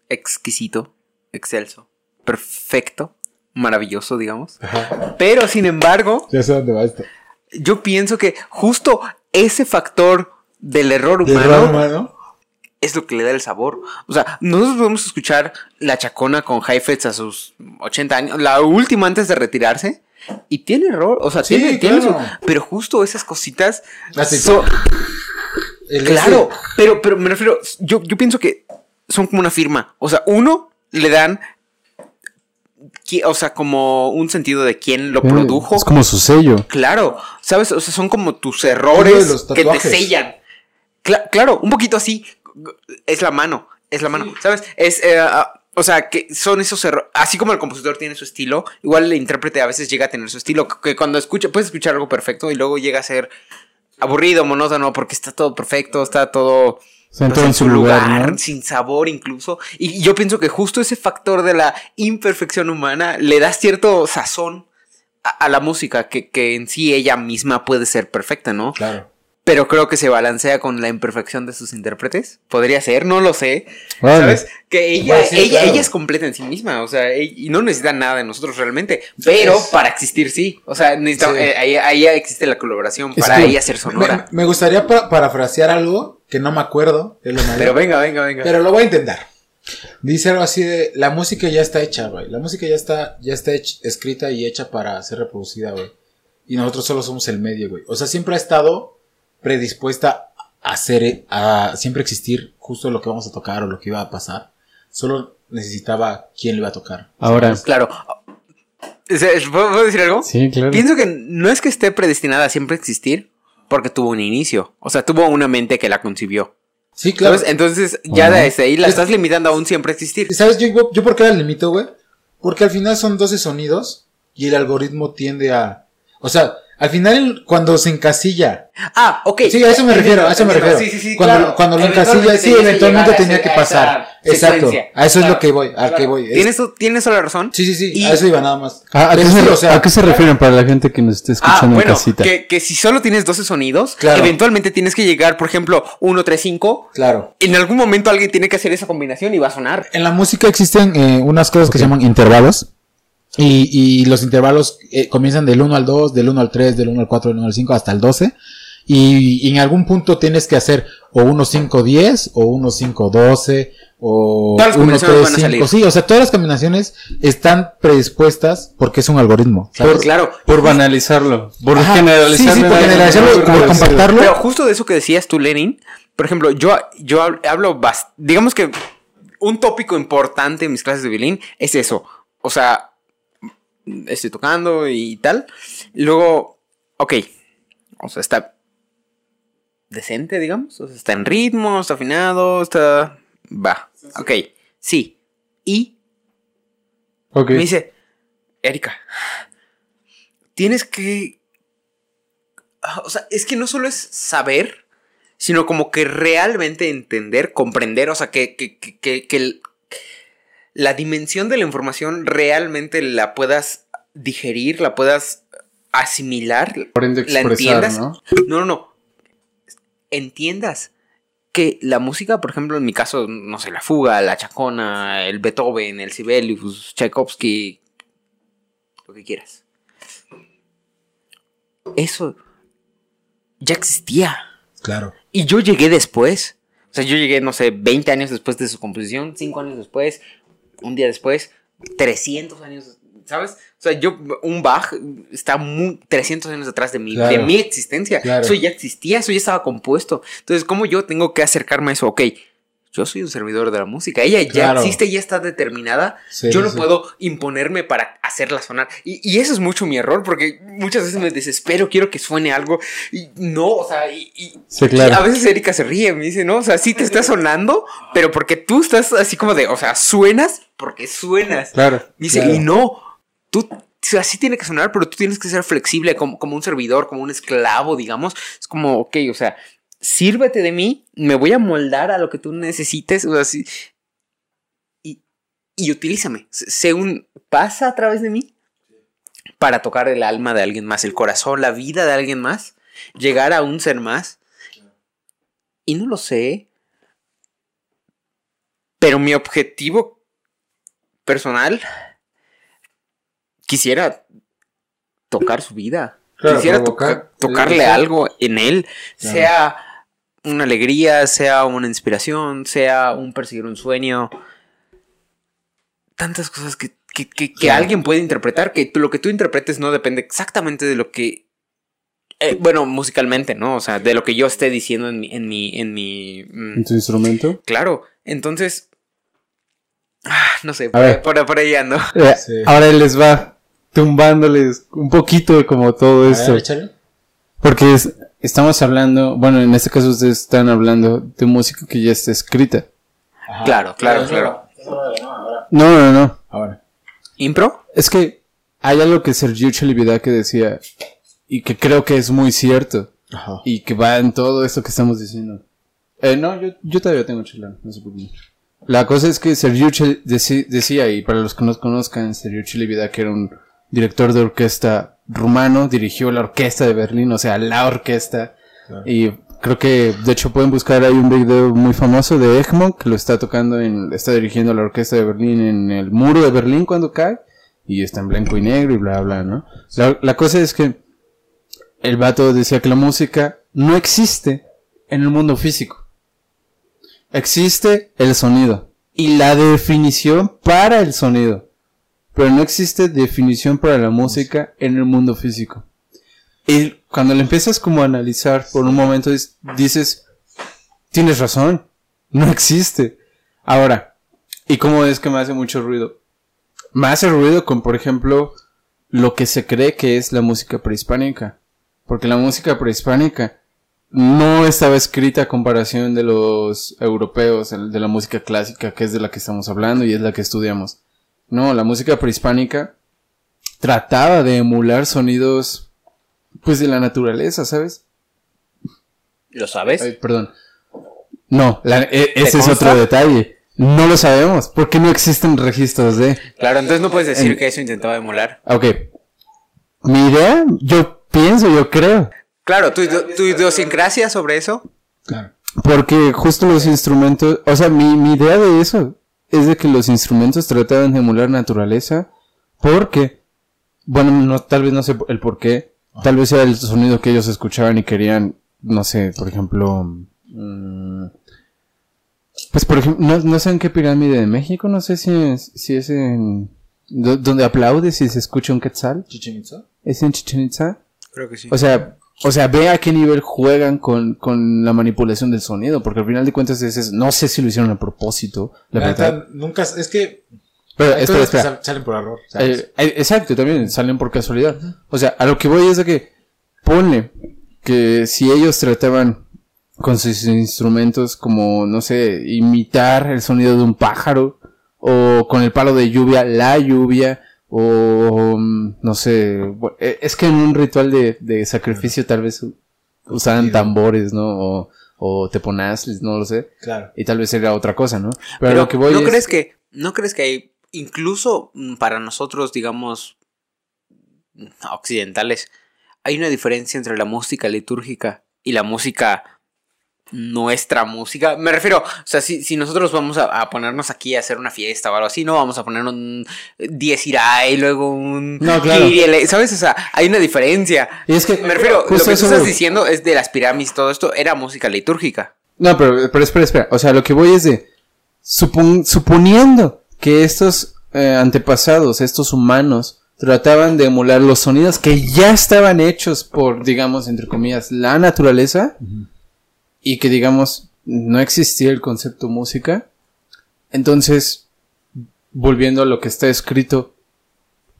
exquisito, excelso, perfecto, maravilloso, digamos. Ajá. Pero, sin embargo, ya sé dónde va esto. yo pienso que justo ese factor del error De humano error humano. Es lo que le da el sabor. O sea, nosotros podemos escuchar La Chacona con Heifetz a sus 80 años, la última antes de retirarse. Y tiene error, o sea, Sí, tiene, tiene su- pero justo esas cositas El claro, pero, pero me refiero, yo, yo pienso que son como una firma. O sea, uno le dan, o sea, como un sentido de quién lo produjo. Es como su sello. Claro, ¿sabes? O sea, son como tus errores los que te sellan. Cla- claro, un poquito así. Es la mano, es la mano, ¿sabes? Es, eh, ah, o sea, que son esos errores. Así como el compositor tiene su estilo, igual el intérprete a veces llega a tener su estilo. Que cuando escucha, puedes escuchar algo perfecto y luego llega a ser aburrido, monótono, porque está todo perfecto, está todo. Pues, en su lugar, ¿no? sin sabor incluso. Y yo pienso que justo ese factor de la imperfección humana le da cierto sazón a, a la música, que, que en sí ella misma puede ser perfecta, ¿no? Claro. Pero creo que se balancea con la imperfección de sus intérpretes. Podría ser, no lo sé. ¿Sabes? Que ella, Bueno, sí, ella, claro. ella es completa en sí misma. O sea, ella- y no necesita nada de nosotros realmente. Pero Es- para existir, sí. O sea, necesita, Sí. eh, ahí, ahí existe la colaboración Es para que- ella ser sonora. Me, me gustaría pa- parafrasear algo que no me acuerdo. lo. Pero venga, venga, venga. Pero lo voy a intentar. Dice algo así de, la música ya está hecha, güey. La música ya está, ya está escrita y hecha para ser reproducida, güey. Y nosotros solo somos el medio, güey. O sea, siempre ha estado predispuesta a ser, a siempre existir justo lo que vamos a tocar o lo que iba a pasar. Solo necesitaba quién lo iba a tocar. Ahora, Claro. O sea, ¿Puedo puedo decir algo? sí, claro. Pienso que no es que esté predestinada a siempre existir, porque tuvo un inicio. O sea, tuvo una mente que la concibió. Sí, claro. ¿Sabes? Entonces, ya Ajá. desde ahí la Es- estás limitando a un siempre existir. ¿Sabes yo, yo por qué la limito, güey? Porque al final son 12 sonidos y el algoritmo tiende a... O sea, al final cuando se encasilla... Ah, ok. Sí, a eso me refiero, a eso me refiero. Sí, sí, sí, cuando, claro. cuando lo encasilla, sí, eventualmente tenía ese- que pasar. Exacto. A eso es lo que voy, a claro. que voy. Es- ¿Tienes, tienes toda la razón. Sí, sí, sí, Y- a eso iba nada más. Ah, ¿a, qué Pero se, sí, o sea, a qué se refieren para la gente que nos esté Ah, escuchando bueno, en casita? que, que si solo tienes 12 sonidos, Claro. eventualmente tienes que llegar, por ejemplo, 1, 3, 5. Claro. En algún momento alguien tiene que hacer esa combinación y va a sonar. En la música existen eh, unas cosas que se llaman intervalos. Y, y los intervalos eh, comienzan del 1 al 2, del 1 al 3, del 1 al 4, del 1 al 5 hasta el 12. Y, y en algún punto tienes que hacer o 1, 5, 10, o 1, 5, 12, o Todas las 1, combinaciones 3, van a 5. salir. Sí, o sea, todas las combinaciones están predispuestas porque es un algoritmo. ¿sabes? Por- Claro. Por banalizarlo. Por Ajá, generalizarlo. Sí, sí, por generalizarlo, Por por compactarlo. Pero justo de eso que decías tú, Lenin, por ejemplo, yo, yo hab- hablo, digamos que un tópico importante en mis clases de violín es eso. O sea, estoy tocando y tal. Y luego, ok, o sea, está decente, digamos. O sea, está en ritmo, está afinado, está... Va, ok, sí. Y Ok. me dice, Erika, tienes que... O sea, es que no solo es saber, sino como que realmente entender, comprender, o sea, que, que, que, que- que el- la dimensión de la información realmente la puedas digerir, la puedas asimilar, Por ende la entiendas. ¿no? No, no, no. Entiendas que la música, por ejemplo, en mi caso, no sé, la fuga, la chacona, el Beethoven, el Sibelius, Tchaikovsky, lo que quieras. Eso ya existía. Claro. Y yo llegué después. O sea, yo llegué, no sé, 20 años después de su composición, 5 años después, un día después, 300 años, ¿sabes? O sea, yo, un Bach está muy, 300 años atrás de mi, Claro. de mi existencia. Claro. Eso ya existía, eso ya estaba compuesto. Entonces, ¿cómo yo tengo que acercarme a eso? Ok, yo soy un servidor de la música. Ella ya Claro. existe, ya está determinada. Sí, yo no sí. puedo imponerme para hacerla sonar. Y, y eso es mucho mi error, porque muchas veces me desespero, quiero que suene algo. Y no, o sea, y, y- Sí, claro. y a veces Erika se ríe, me dice, no, o sea, sí te está sonando, pero porque tú estás así como de, o sea, suenas porque suenas. Claro. Me dice, claro. y no, tú, o sea, sí tiene que sonar, pero tú tienes que ser flexible como, como un servidor, como un esclavo, digamos. Es como, ok, o sea, sírvete de mí, me voy a moldar a lo que tú necesites, o sea, sí, y, y utilízame. Un, pasa a través de mí para tocar el alma de alguien más, el corazón, la vida de alguien más, llegar a un ser más. Y no lo sé. Pero mi objetivo personal quisiera tocar su vida. Claro, quisiera toca- tocarle algo en él, Claro. sea una alegría, sea una inspiración, sea un perseguir un sueño. Tantas cosas que, que- que- alguien puede interpretar, que tú- lo que tú interpretes no depende exactamente de lo que... eh, bueno, musicalmente, ¿no? O sea, de lo que yo esté diciendo en mi... En mi, en mi mm, ¿En tu instrumento? Claro, entonces... ah, no sé, por, ver. por- por ahí ando. Eh, Sí. Ahora él les va tumbándoles un poquito como todo A esto. ver. Porque es- estamos hablando, bueno, en este caso ustedes están hablando de música que ya está escrita. Ajá. Claro, claro, claro. no. No, no, no. Ahora. ¿Impro? Es que hay algo que Sergio que decía y que creo que es muy cierto Ajá. y que va en todo esto que estamos diciendo. Eh, no, yo, yo todavía tengo chela, no se preocupen. La cosa es que Sergio decía, y para los que no conozcan, Sergio que era un director de orquesta rumano, dirigió la orquesta de Berlín, o sea, la orquesta. Claro. Y creo que, de hecho, pueden buscar ahí un video muy famoso de Egmont, que lo está tocando, en, está dirigiendo la orquesta de Berlín en el muro de Berlín cuando cae, y está en blanco y negro y bla, bla, ¿no? La, la cosa es que el vato decía que la música no existe en el mundo físico. Existe el sonido. y la definición para el sonido. Pero no existe definición para la música en el mundo físico. Y cuando le empiezas como a analizar por un momento dices, tienes razón, no existe. Ahora, ¿y cómo es que me hace mucho ruido? Me hace ruido con, por ejemplo, lo que se cree que es la música prehispánica. Porque la música prehispánica no estaba escrita a comparación de los europeos, de la música clásica, que es de la que estamos hablando y es la que estudiamos. No, la música prehispánica trataba de emular sonidos, pues de la naturaleza, ¿sabes? ¿Lo sabes? Ay, perdón. No, la- e- ese es otro detalle. No lo sabemos, porque no existen registros de... Claro, entonces no puedes decir En- que eso intentaba emular. Ok. Mi idea, yo pienso, yo creo. Claro, tu, tu idiosincrasia sobre eso. Claro. Porque justo los instrumentos, o sea, mi, mi idea de eso es de que los instrumentos trataban de emular naturaleza porque, bueno, no, tal vez no sé el por qué, tal vez era el sonido que ellos escuchaban y querían, no sé, por ejemplo, mm, pues por ejemplo, no, no sé en qué pirámide de México, no sé si es, si es en, do- donde aplaude si se escucha un quetzal, Chichen Itza. es en Chichen Itza. Creo que sí. O sea, o sea, ve a qué nivel juegan con, con la manipulación del sonido, porque al final de cuentas es, es- no sé si lo hicieron a propósito, la La verdad. nunca, es que Pero, hay espera, cosas que espera. sal- salen por error. ¿sabes? Eh, eh, exacto, también salen por casualidad. O sea, a lo que voy es de que pone que si ellos trataban con sus instrumentos como, no sé, imitar el sonido de un pájaro, o con el palo de lluvia, la lluvia, o mm, no sé, eh, es que en un ritual de, de sacrificio tal vez usaban tambores, ¿no? O, o teponazles, no lo sé. claro. Y tal vez era otra cosa, ¿no? Pero lo que voy ¿no es... crees que no crees que hay incluso mm, para nosotros, digamos mm, occidentales, hay una diferencia entre la música litúrgica y la música nuestra música. Me refiero, o sea, si, si nosotros vamos a, a ponernos aquí a hacer una fiesta o algo así, no vamos a poner un 10 ira y luego un No, claro. ¿sabes? O sea, hay una diferencia. Y es que Me refiero, lo que tú estás diciendo es de las pirámides, todo esto era música litúrgica. No, pero, pero espera, espera. O sea, lo que voy es de. supon- suponiendo que estos eh, antepasados, estos humanos, trataban de emular los sonidos que ya estaban hechos por, digamos, entre comillas, la naturaleza. Y que, digamos, no existía el concepto música. Entonces, volviendo a lo que está escrito,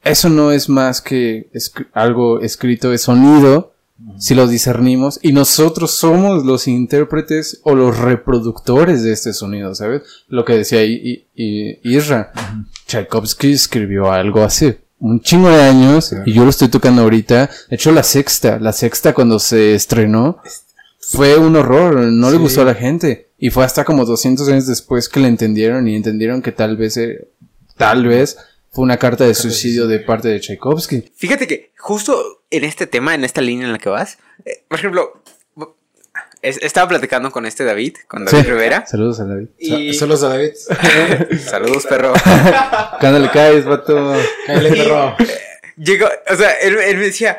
eso no es más que algo escrito, es sonido si lo discernimos, y nosotros somos los intérpretes o los reproductores de este sonido, ¿sabes? Lo que decía I- I- I- Isra. Tchaikovsky escribió algo hace un chingo de años, y yo lo estoy tocando ahorita. De hecho, la sexta, la sexta cuando se estrenó, fue un horror, no le gustó a la gente. Y fue hasta como 200 años después que le entendieron y entendieron que tal vez, eh, tal vez fue una carta de suicidio de parte de Tchaikovsky. Fíjate que justo en este tema, en esta línea en la que vas, eh, por ejemplo, es- estaba platicando con este David, con David Sí. Rivera. Saludos a David. Y... Solo a David. Saludos, perro. Cuando le caes, vato. Perro. Llegó, o sea, él, él me decía,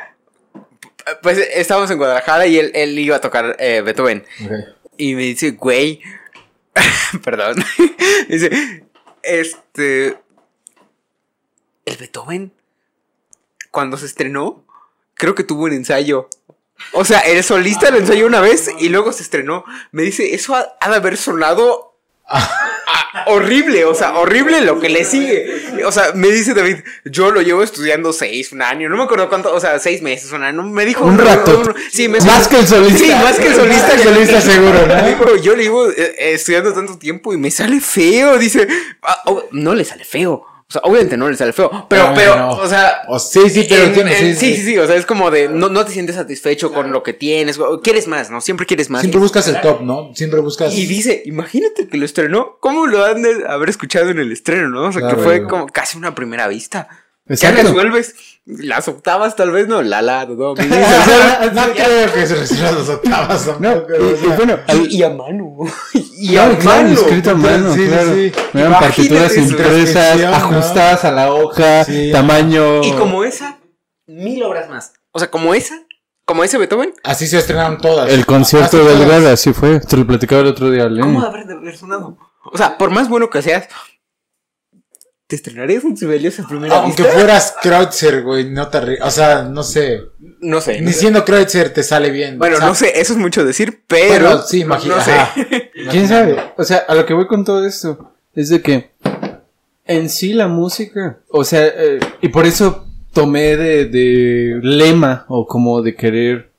pues estábamos en Guadalajara y él, él iba a tocar eh, Beethoven. Y me dice, güey, perdón, dice, este, el Beethoven, cuando se estrenó, creo que tuvo un ensayo. O sea, el solista lo ensayó una vez y luego se estrenó. Me dice, eso ha, ha de haber sonado horrible, o sea, horrible lo que le sigue. O sea, me dice David, yo lo llevo estudiando seis, un año, no me acuerdo cuánto, o sea, seis meses, un año, me dijo Un rato. sí, me Más que el solista. Sí, más que el solista. El solista seguro, ¿no? Yo le llevo eh, estudiando tanto tiempo y me sale feo, dice, ah, oh, no le sale feo. O sea, obviamente no le sale feo, pero, pero, no. o sea, O sí, sí, pero en- tiene, en- sí, sí, sí, sí, o sea, es como de no, no te sientes satisfecho con lo que tienes, quieres más, ¿no? Siempre quieres más. Siempre buscas el top, ¿no? Siempre buscas. Y dice, imagínate que lo estrenó, ¿cómo lo han de haber escuchado en el estreno, no? O sea, Claro, que fue como casi una primera vista. Ya Exacto. resuelves las octavas, tal vez, ¿no? La, la, do, mi, mi, no creo que se resuelvan las octavas. No, tampoco, y, sea. bueno, y a mano. Y a claro, mano. escrito a mano, Sí, claro. sí. Eran partituras impresas, ajustadas a la hoja, Sí. tamaño. Y como esa, mil obras más. O sea, como esa, como ese Beethoven, Así se estrenaron todas. El concierto del todas. Gala, así fue. Te lo platicaba el otro día. ¿cómo haber de haber sonado? O sea, por más bueno que seas, ¿te estrenarías un Sibelius en primera Aunque vista? fueras Kreutzer, güey, no te arri- O sea, no sé. No sé. Ni siendo Kreutzer te sale bien. Bueno, no sé, eso es mucho decir, pero. Bueno, sí, imagina. No sé. ¿Quién sabe? O sea, a lo que voy con todo esto es de que en sí la música, o sea, eh, y por eso tomé de, de lema o como de querer,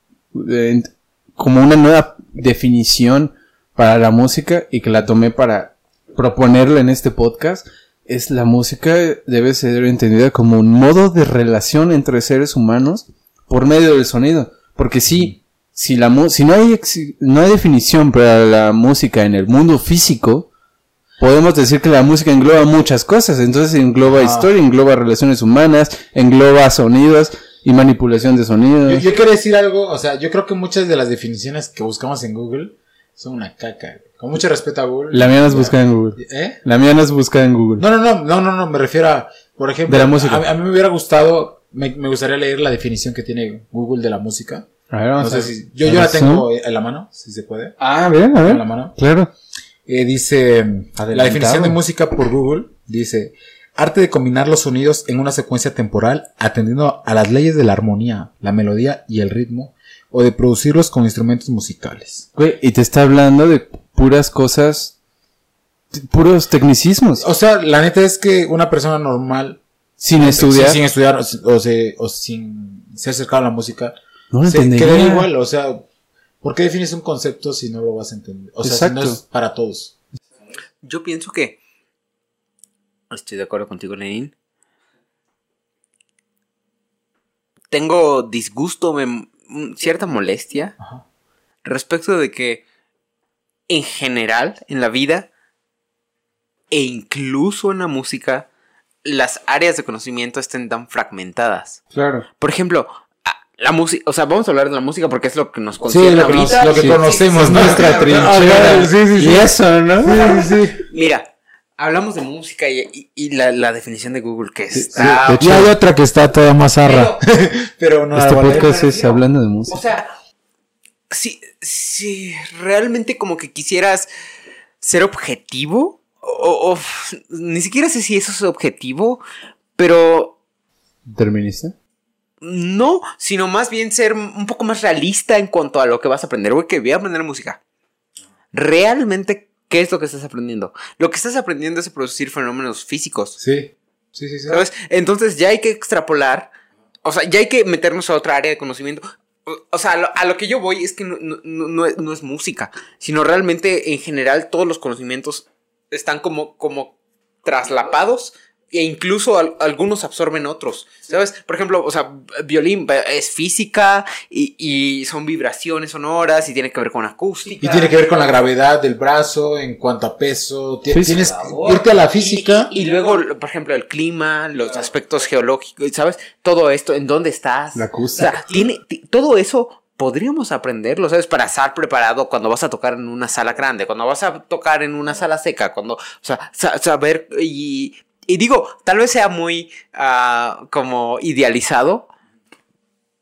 como una nueva definición para la música y que la tomé para proponerla en este podcast, es la música debe ser entendida como un modo de relación entre seres humanos por medio del sonido. Porque sí, si, la si no, hay no hay definición para la música en el mundo físico, podemos decir que la música engloba muchas cosas. Entonces engloba Ah. historia, engloba relaciones humanas, engloba sonidos y manipulación de sonidos. Yo, yo quiero decir algo, o sea, yo creo que muchas de las definiciones que buscamos en Google son una caca. Con mucho respeto a Google. La mía no es buscada en Google. ¿Eh? La mía no es buscada en Google. No, no, no, no, no, no, me refiero a, por ejemplo, De la música. A, a mí me hubiera gustado, me, me gustaría leer la definición que tiene Google de la música. A ver, vamos No sé si, yo, yo la tengo en la mano, si se puede. Ah, a ver, a En la ver. mano. Claro. Eh, dice, la definición de música por Google dice, arte de combinar los sonidos en una secuencia temporal atendiendo a las leyes de la armonía, la melodía y el ritmo, o de producirlos con instrumentos musicales. Güey, y te está hablando de puras cosas, puros tecnicismos. O sea, la neta es que una persona normal, Sin estudiar. sin, sin estudiar o, o se- o sin ser cercano a la música, no lo se quedaría igual. O sea, ¿por qué defines un concepto si no lo vas a entender? O sea, si no es para todos. Yo pienso que. Estoy de acuerdo contigo, Lenin. Tengo disgusto, me- cierta molestia Ajá. respecto de que en general en la vida e incluso en la música las áreas de conocimiento estén tan fragmentadas. Claro. Por ejemplo, la música, o sea, vamos a hablar de la música porque es lo que nos Sí, concierne lo que, nos- ahorita. lo que Sí. conocemos, ¿no? nuestra trinchera. sí, sí, sí. Y eso, ¿no? Sí, sí. Mira, hablamos de música y, y- y la, la definición de Google que Sí, está... sí, de hecho, Y hay otra que está toda más zarra. Pero- Pero no Este podcast es hablando de O música. sea, si, si realmente como que quisieras ser objetivo, o, o- ni siquiera sé si eso es objetivo, pero ¿Terministe? no, sino más bien ser un poco más realista en cuanto a lo que vas a aprender. Güey, que voy a aprender música. Realmente, ¿qué es lo que estás aprendiendo? Lo que estás aprendiendo es a producir fenómenos físicos. Sí. Sí, sí, sí. ¿Sabes? Entonces ya hay que extrapolar. O sea, ya hay que meternos a otra área de conocimiento. O, sea, a lo, que yo voy es que no- no- no es, no es música, sino realmente en general todos los conocimientos están como, como traslapados e incluso al- algunos absorben otros. ¿Sabes? Por ejemplo, o sea, violín es física y, y son vibraciones sonoras y tiene que ver con acústica. Y tiene que ver con la gravedad del brazo en cuanto a peso. Física. Tienes que irte a la física. Y, y luego, por ejemplo, el clima, los aspectos geológicos, ¿sabes? Todo esto, en dónde estás. La O acústica. sea, tiene, ti- todo eso podríamos aprenderlo, ¿sabes? Para estar preparado cuando vas a tocar en una sala grande, cuando vas a tocar en una sala seca, cuando, o sea, sa- saber y, y digo, tal vez sea muy ah, como idealizado,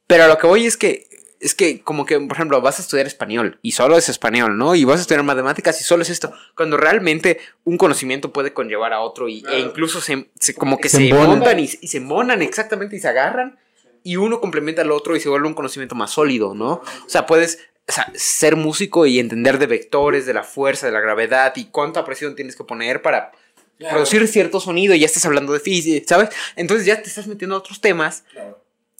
pero a lo que voy es que es que como que, por ejemplo, vas a estudiar español y solo es español, ¿no? Y vas a estudiar matemáticas y solo es esto. Cuando realmente un conocimiento puede conllevar a otro y, e incluso se, se- como que Se montan y, y se monan exactamente y se agarran y uno complementa al otro y se vuelve un conocimiento más sólido, ¿no? O sea, puedes o sea, ser músico y entender de vectores, de la fuerza, de la gravedad y cuánta presión tienes que poner para producir cierto sonido y ya estás hablando de física, ¿sabes? Entonces ya te estás metiendo a otros temas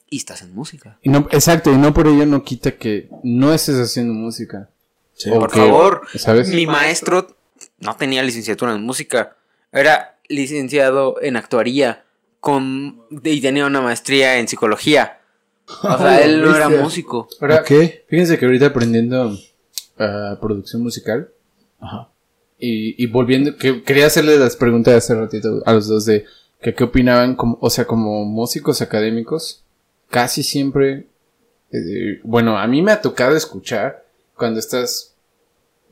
y estás en música. Y no, exacto, y no por ello no quita que no estés haciendo música. Sí. Por que- favor, ¿Sabes? mi maestro no tenía licenciatura en música, era licenciado en actuaría con y tenía una maestría en psicología. O sea, él no era músico. Ahora, Ok. fíjense que ahorita aprendiendo ah, producción musical Ajá. Y, y volviendo, que quería hacerle las preguntas de hace ratito a los dos de que qué opinaban, como, o sea, como músicos académicos, casi siempre, eh, bueno, a mí me ha tocado escuchar cuando estás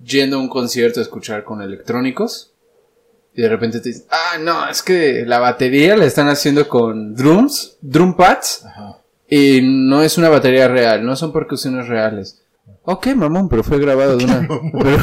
yendo a un concierto a escuchar con electrónicos y de repente te dicen, ah, no, es que la batería la están haciendo con drums, drum pads Ajá. y no es una batería real, no son percusiones reales. Ok, mamón, pero fue grabado de una. Pero,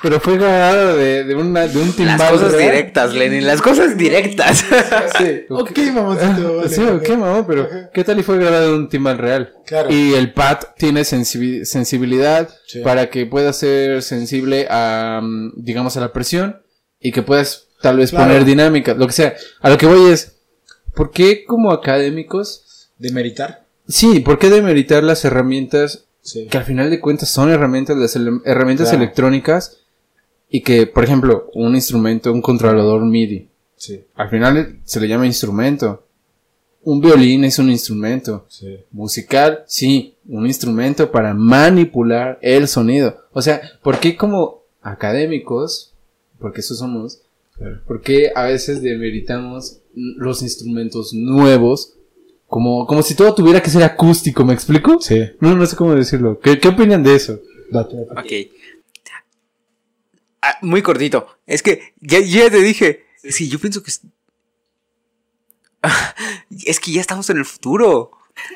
pero fue grabado de, de, una, de un timbal. Las cosas directas, Lenin, las cosas directas. Sí, Ok, mamoncito. vale, Sí, ok, mamón, pero ¿qué tal y fue grabado de un timbal real? Claro. Y el pad tiene sensibi- sensibilidad Sí. para que pueda ser sensible a, mm, digamos, a la presión y que puedas tal vez Claro. poner dinámica, lo que sea. A lo que voy es, ¿por qué como académicos, De meritar. sí, por qué demeritar las herramientas Sí. que al final de cuentas son herramientas, las herramientas Claro. electrónicas y que, por ejemplo, un instrumento, un controlador MIDI, Sí. al final se le llama instrumento. Un violín es un instrumento. Sí. Musical, sí, un instrumento para manipular el sonido. O sea, ¿por qué como académicos, porque eso somos, Claro. por qué a veces demeritamos los instrumentos nuevos como, como si todo tuviera que ser acústico, ¿me explico? Sí. No, no sé cómo decirlo. ¿Qué, qué opinan de eso? Date, date. ok. Ah, muy cortito. Es que ya, ya te dije. Sí, yo pienso que es. Es que ya estamos en el futuro.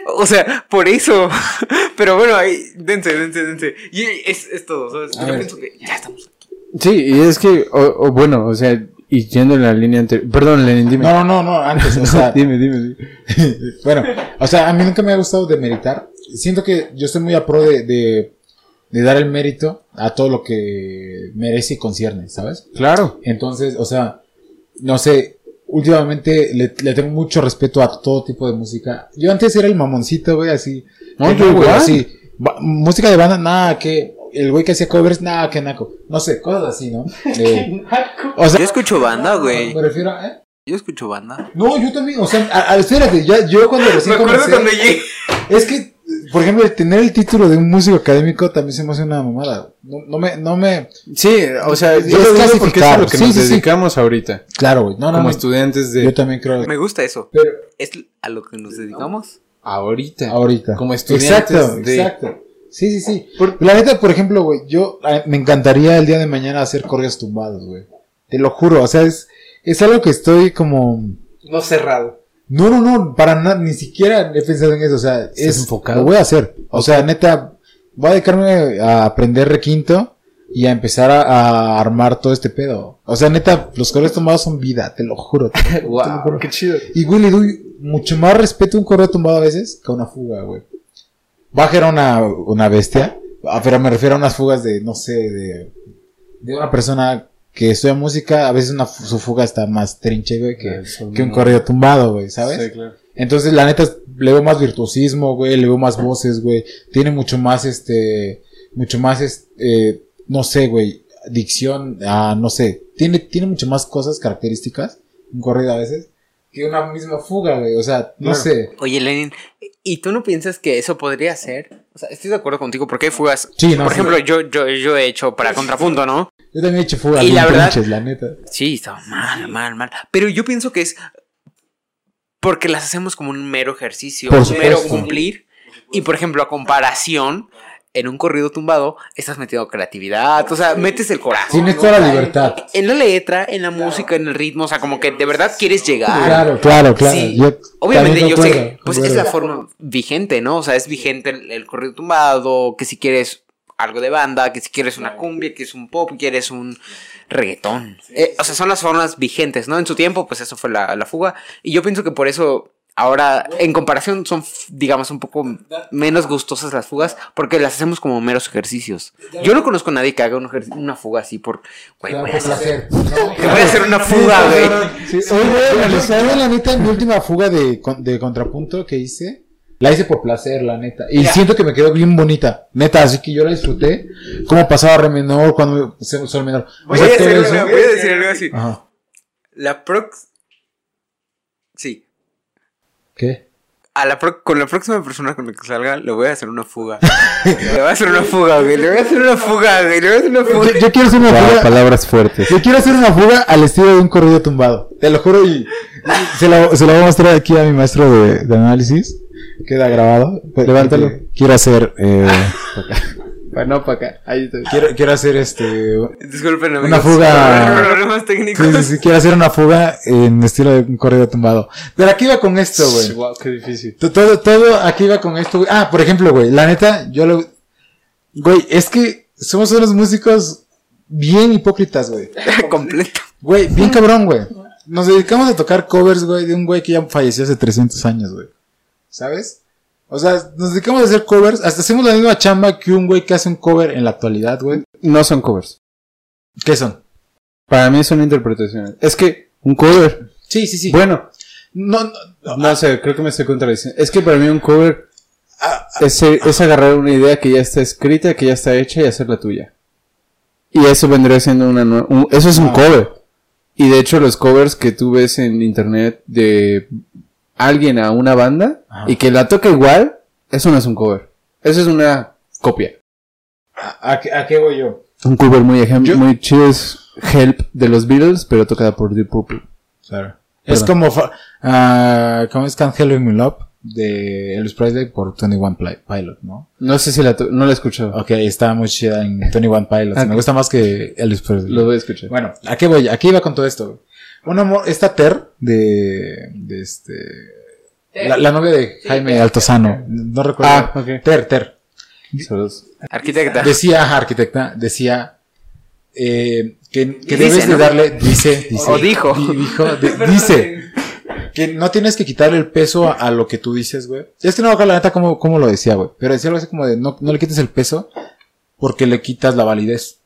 O sea, por eso. Pero bueno, ahí, dense, dense, dense. Y es, es todo, ¿sabes? Yo ver. pienso que ya estamos aquí. Sí, y es que, o, o bueno, o sea, y yendo en la línea anterior. Perdón, Lenin, dime. No, no, no, no, antes, o sea, dime, dime, dime. bueno, o sea, a mí nunca me ha gustado demeritar. Siento que yo estoy muy a pro de, de, de dar el mérito a todo lo que merece y concierne, ¿sabes? Claro. Entonces, o sea, no sé, últimamente le, le tengo mucho respeto a todo tipo de música. Yo antes era el mamoncito, güey, así. No, yo güey, igual. así. Ba- música de banda, nada, que el güey que hacía covers, nada, que naco. No sé, cosas así, ¿no? Eh, o sea, Yo escucho banda, güey. me refiero a, ¿eh? Yo escucho banda. No, yo también, o sea, a- a- espérate, ya, yo cuando recién comencé, llegué. es que, por ejemplo, tener el título de un músico académico también se me hace una mamada. No, no me, no me, Sí, o sea, Es yo lo digo porque es a lo que Sí, nos sí, sí. dedicamos ahorita. claro, güey, no, no, como no, estudiantes de yo también creo. Me gusta eso. Pero, ¿Es a lo que nos dedicamos? ahorita. ahorita. Como estudiantes Exacto, de- exacto. Sí, sí, sí. La neta, por ejemplo, güey, yo eh, me encantaría el día de mañana hacer correos tumbados, güey. Te lo juro, o sea, es, es algo que estoy como... No cerrado. No, no, no, para nada, ni siquiera he pensado en eso, o sea, es... enfocado? Lo voy a hacer. O sea, neta, voy a dedicarme a aprender requinto y a empezar a, a armar todo este pedo. O sea, neta, los correos tumbados son vida, te lo juro. te- te lo juro. Qué chido. Y güey, le doy mucho más respeto a un correo tumbado a veces que a una fuga, güey. Baja era una, una bestia, ah, pero me refiero a unas fugas de, no sé, de, de una persona que estudia música, a veces una, su fuga está más trinche, güey, que, Eso que un no. correo tumbado, güey, ¿sabes? Sí, claro. Entonces, la neta, le veo más virtuosismo, güey, le veo más voces, güey. Tiene mucho más, este, mucho más, este, no sé, güey, dicción, ah, no sé. Tiene, tiene mucho más cosas, características, un corrido a veces, que una misma fuga, güey. O sea, no Claro. sé. Oye, Lenin, ¿y tú no piensas que eso podría ser? O sea, estoy de acuerdo contigo porque hay fugas. Sí, no, Por sí. ejemplo, yo, yo, yo he hecho para contrapunto, ¿no? Yo también he hecho fugas Y la verdad- trinches, la neta. Sí, estaba mal, mal, mal. Pero yo pienso que es porque las hacemos como un mero ejercicio, Por un mero cumplir. Y por ejemplo, a comparación, en un corrido tumbado, estás metiendo creatividad, o sea, metes el corazón. Tienes toda la libertad. En la letra, en la música, en el ritmo, o sea, como que de verdad quieres llegar. Claro, claro, claro. Sí. Yo Obviamente yo sé, pues es la forma vigente, ¿no? O sea, es vigente el, el corrido tumbado, que si quieres algo de banda, que si quieres una cumbia, que es un pop, quieres un reggaetón. Eh, o sea, son las formas vigentes, ¿no? En su tiempo, pues eso fue la, la fuga. Y yo pienso que por eso ahora, en comparación, son, digamos, un poco menos gustosas las fugas, porque las hacemos como meros ejercicios. Yo no conozco a nadie que haga un una fuga así por, güey, voy a hacer, placer. voy a hacer una fuga, güey. Sí, oye, güey, ¿sabes la neta? Mi última fuga de, de contrapunto que hice, la hice por placer, la neta. Y siento que me quedó bien bonita, neta, así que yo la disfruté. Cómo pasaba re menor, cuando se sol menor. O Voy sea, a, todo hacer, eso- voy a decir algo así. Ajá. La prox... Sí. ¿Qué? A la pro- con la próxima persona con la que salga, le voy a hacer una fuga. le voy a hacer una fuga, güey. Le voy a hacer una fuga, güey. Le voy a hacer una fuga. Yo, yo quiero hacer una Wow, fuga. palabras fuertes. Yo quiero hacer una fuga al estilo de un corrido tumbado. Te lo juro y se lo, se lo voy a mostrar aquí a mi maestro de, de análisis. Queda grabado. Levántalo. Quiero hacer, eh, Bueno, para acá. Ahí está. quiero, quiero hacer este, Disculpen, amigos. Una fuga- Problemas técnicos. Sí, sí, sí, quiero hacer una fuga en estilo de un corrido tumbado. Pero aquí iba con esto, güey. Wow, qué difícil. To- Todo, todo aquí iba con esto, güey. Ah, por ejemplo, güey, la neta, yo lo... Güey, es que somos unos músicos bien hipócritas, güey. Completo. Güey, bien cabrón, güey. Nos dedicamos a tocar covers, güey, de un güey que ya falleció hace 300 años, güey. ¿Sabes? O sea, nos dedicamos a hacer covers, hasta hacemos la misma chamba que un güey que hace un cover en la actualidad, güey. No son covers. ¿Qué son? Para mí son interpretaciones. Es que un cover. Sí, sí, sí. Bueno, no, no, no, no sé, creo que me estoy contradiciendo. Es que para mí un cover ah, es, es agarrar una idea que ya está escrita, que ya está hecha y hacerla tuya. Y eso vendría siendo una nue- un- Eso es un Ah. cover. Y de hecho los covers que tú ves en internet de alguien a una banda Ajá. y que la toca igual, eso no es un cover. Eso es una copia. ¿a, a qué, a qué voy yo? Un cover muy, Yo- muy chido es Help de los Beatles, pero tocada por Deep Purple. Claro. Es como, ah, ¿cómo es Can't Help Me Love? De Elvis Presley por 21 Pli- Pilot, ¿no? No sé si la no la he escuchado. Ok, está muy chida en 21 Pilots. Ah, Me gusta más que Elvis Presley. Lo voy a escuchar. Bueno, ¿a qué voy? ¿A qué iba con todo esto? Mo- esta Ter de, de este, la, la novia de Jaime Altozano, no recuerdo. Ah, ok. Ter, Ter. Saludos. Arquitecta. Decía, ajá, arquitecta, decía eh, que, que Dice, debes de ¿no? darle, dice, dice, O dijo. di- dijo, de- dice, que no tienes que quitarle el peso a, a lo que tú dices, güey. Es que no me acuerdo la neta cómo, cómo lo decía, güey. Pero decía algo así como de, no, no le quites el peso porque le quitas la validez.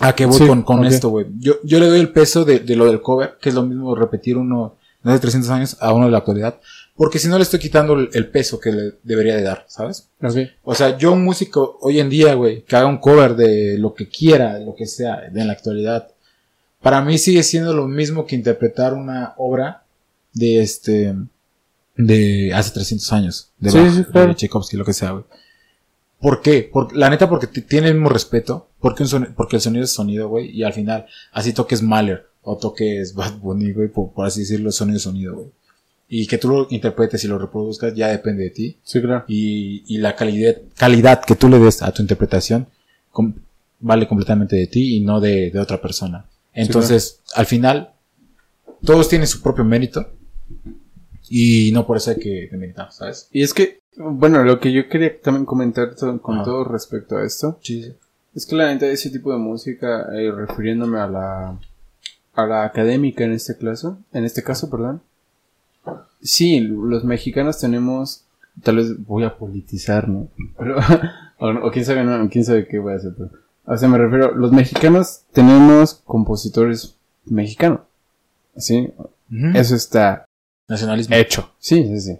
¿A qué voy Sí, con, esto, güey? Yo, yo le doy el peso de, de lo del cover, que es lo mismo repetir uno de hace 300 años a uno de la actualidad. Porque si no le estoy quitando el, el peso que le debería de dar, ¿sabes? O sea, yo un músico hoy en día, güey, que haga un cover de lo que quiera, de lo que sea, de la actualidad, para mí sigue siendo lo mismo que interpretar una obra de este, de hace 300 años, de, Sí, Bach, sí, claro. de Tchaikovsky, lo que sea, güey. ¿Por qué? Por, la neta, porque tiene el mismo respeto, porque, un soni- porque el sonido es sonido, güey, y al final, así toques Mahler, o toques Bad Bunny, güey, por, por así decirlo, sonido es sonido, güey. Y que tú lo interpretes y lo reproduzcas ya depende de ti Sí, claro. y, y la calidad, calidad que tú le des a tu interpretación com- vale completamente de ti y no de, de otra persona. Entonces, al final, todos tienen su propio mérito y no por eso hay que demeritar, ¿sabes? Y es que, bueno, lo que yo quería también comentar con Ajá. todo respecto a esto, Sí, es que la neta ese tipo de música, eh, refiriéndome a la, a la académica en este caso, en este caso, perdón, sí, los mexicanos tenemos, tal vez voy a politizar, ¿no? Pero, o, o quién sabe, no, quién sabe qué voy a hacer, pero, o sea, me refiero, los mexicanos tenemos compositores mexicanos, ¿sí? Eso está Nacionalismo. hecho. Sí, sí, sí.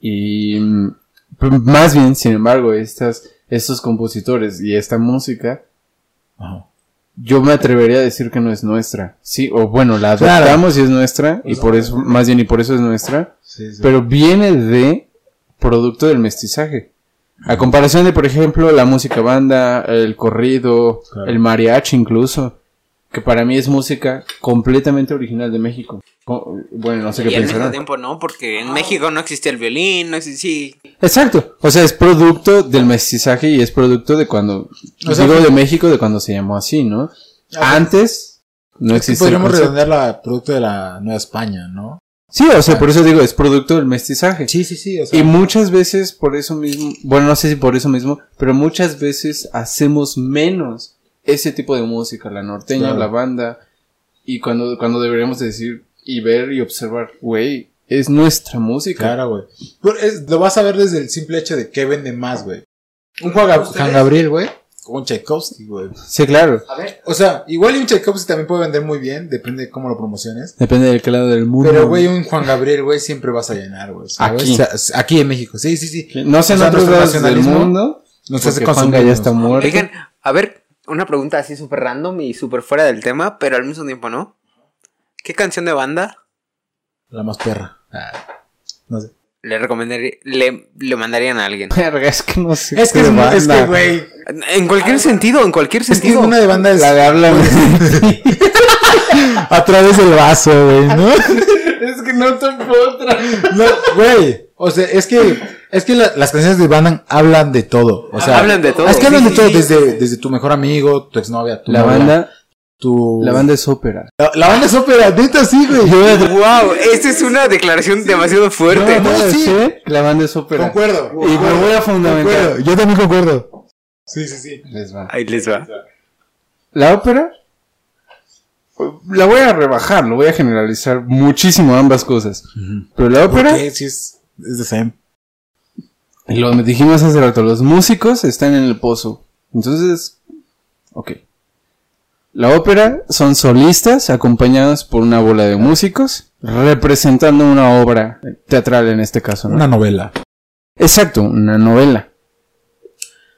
Y mm, más bien, sin embargo, estas, estos compositores y esta música, Ajá. yo me atrevería a decir que no es nuestra. Sí, o bueno, la Claro. adoptamos y es nuestra, y por eso, más bien, y por eso es nuestra, Sí, sí. pero viene de producto del mestizaje. A comparación de, por ejemplo, la música banda, el corrido, Claro. el mariachi incluso, que para mí es música completamente original de México. Bueno, no sé qué pensarán. tiempo no, porque en México no existía el violín, no existía... Exacto. O sea, es producto del mestizaje y es producto de cuando. O sea, digo de México, de cuando se llamó así, ¿no? Ah, Antes no existía. el podríamos redondear la producto de la Nueva España, ¿no? Sí, o sea, por eso digo, es producto del mestizaje. Sí, sí, sí. O sea, Y muchas veces por eso mismo, bueno, no sé si por eso mismo, pero muchas veces hacemos menos ese tipo de música, la norteña, Claro. la banda, y cuando, cuando deberíamos decir y ver y observar, güey, es nuestra música. Claro, güey. Lo vas a ver desde el simple hecho de que vende más, güey. Un Juan, Juan Gabriel, güey. O un Tchaikovsky, güey. Sí, claro. A ver. O sea, igual y un Tchaikovsky también puede vender muy bien, depende de cómo lo promociones. Depende del qué lado del mundo. Pero, güey, un Juan Gabriel, güey, siempre vas a llenar, güey. Aquí. O sea, aquí en México. Sí, sí, sí. No sé en otros lados del mundo. Nos hace Juanga ya está muerto. Oigan, a ver, una pregunta así súper random y súper fuera del tema, pero al mismo tiempo no. ¿Qué canción de banda La más perra. Ah, no sé. le recomendaría, le, le mandarían a alguien? Verga, es que no sé. Es que, es, es que, güey. En cualquier sentido, en cualquier Es que sentido. una de banda es La de habla. a través del vaso, güey, ¿no? es que no topo otra. No, güey. O sea, es que, es que la- las canciones de banda hablan de todo. O sea, Hablan de todo. Es que hablan Sí, de todo, sí, desde, desde tu mejor amigo, tu exnovia, tu La novia, banda, tu... la banda es ópera. La, la banda es ópera, neta sí, güey. Wow, esta es una declaración demasiado fuerte. No, no, sí. La banda es ópera. Concuerdo. Y me voy a fundamentar. Concuerdo, Yo también concuerdo. Sí, sí, sí. Les va. Ahí les va. La ópera la voy a rebajar, lo voy a generalizar muchísimo ambas cosas. Pero la ópera, sí es, es de Sam. lo dijimos hace rato, los músicos están en el pozo. Entonces, ok. La ópera son solistas acompañados por una bola de músicos representando una obra teatral en este caso, ¿no? Una novela. Exacto, una novela.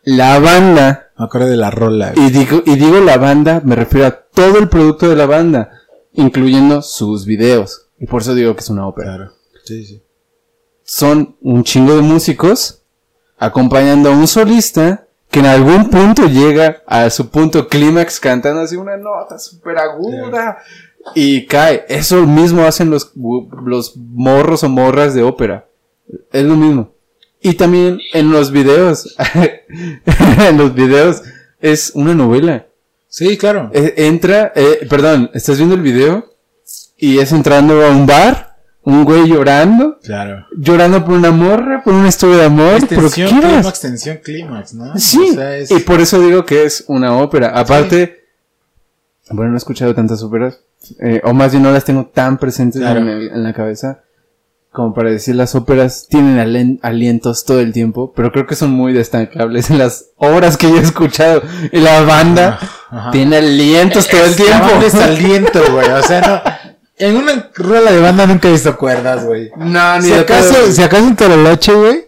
La banda Me acuerdo de la rola. Y digo, y digo la banda, me refiero a todo el producto de la banda, incluyendo sus videos. Y por eso digo que es una ópera. Claro. Sí, sí. Son un chingo de músicos acompañando a un solista que en algún punto llega a su punto clímax cantando así una nota súper aguda y cae. Eso mismo hacen los, los morros o morras de ópera. Es lo mismo. Y también en los videos, en los videos es una novela. Sí, claro. Eh, entra, eh, perdón, estás viendo el video y es entrando a un bar, un güey llorando, Claro. llorando por una morra, por una historia de amor, por Extensión quieras. clímax, tensión clímax, ¿no? Sí, O sea, es- y por eso digo que es una ópera. Aparte, bueno, no he escuchado tantas óperas, eh, o más bien no las tengo tan presentes Claro. en, el- en la cabeza, como para decir las óperas tienen alientos todo el tiempo, pero creo que son muy destacables en las obras que yo he escuchado. Y la banda tiene alientos todo el tiempo. es aliento, güey. O sea, no. En una rola de banda nunca he visto cuerdas, güey. No, ni Si de acaso, si acaso en Toroloche, güey.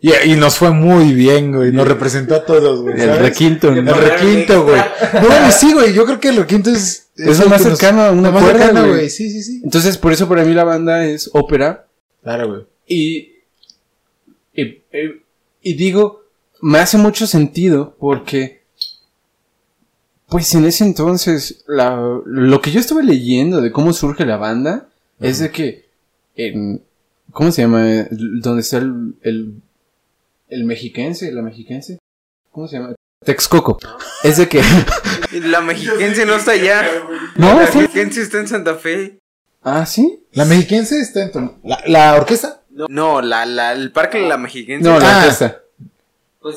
Y, y nos fue muy bien, güey. Nos representó a todos, güey. El requinto, El ¿no? requinto, güey. No, sí, güey. Yo creo que el requinto es. Es el lo más nos- cercano a una cuerda, güey. güey. Sí, sí, sí. Entonces, por eso para mí la banda es ópera. Claro, güey. Y, y, y- y digo, me hace mucho sentido porque, pues en ese entonces, la, lo que yo estuve leyendo de cómo surge la banda es de que en, ¿cómo se llama? Donde está el, el, el mexiquense, la mexiquense, ¿cómo se llama? Texcoco. Es de que, La mexiquense no está allá. no, La sí. mexiquense está en Santa Fe. Ah, sí. La mexiquense está en Tol- la, la orquesta. No, la, la, el parque de la mexiquense. No, la Ah. orquesta.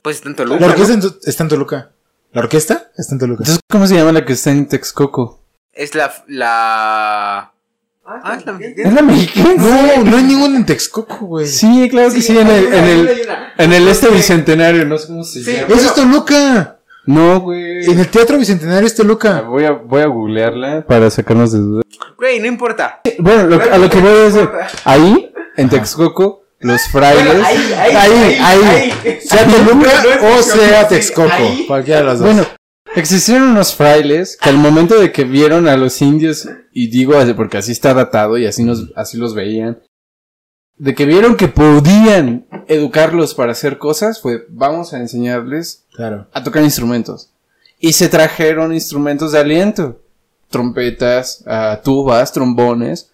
Pues está en Toluca. La orquesta ¿no? está en Toluca. ¿La orquesta? Está en Toluca. Entonces, ¿cómo se llama la que está en Texcoco? Es la. la... Ah, es la. Es la mexiquense. No, no hay ningún en Texcoco, güey. Sí, claro que sí, en el, en el, en el este bicentenario, no sé cómo se Sí. llama. Eso es Toluca. No, güey. En el Teatro Bicentenario es Toluca. Voy a, voy a googlearla para sacarnos de dudas. Güey, no importa. Bueno, lo- a lo que voy es de- ahí, en Texcoco, los frailes. Ahí, ahí. Sea Toluca o sea Texcoco. Cualquiera de las dos. Bueno, existieron unos frailes que al momento de que vieron a los indios, y digo porque así está datado y así, nos, así los veían, de que vieron que podían educarlos para hacer cosas, fue vamos a enseñarles claro. a tocar instrumentos. Y se trajeron instrumentos de aliento. Trompetas, ah, tubas, trombones.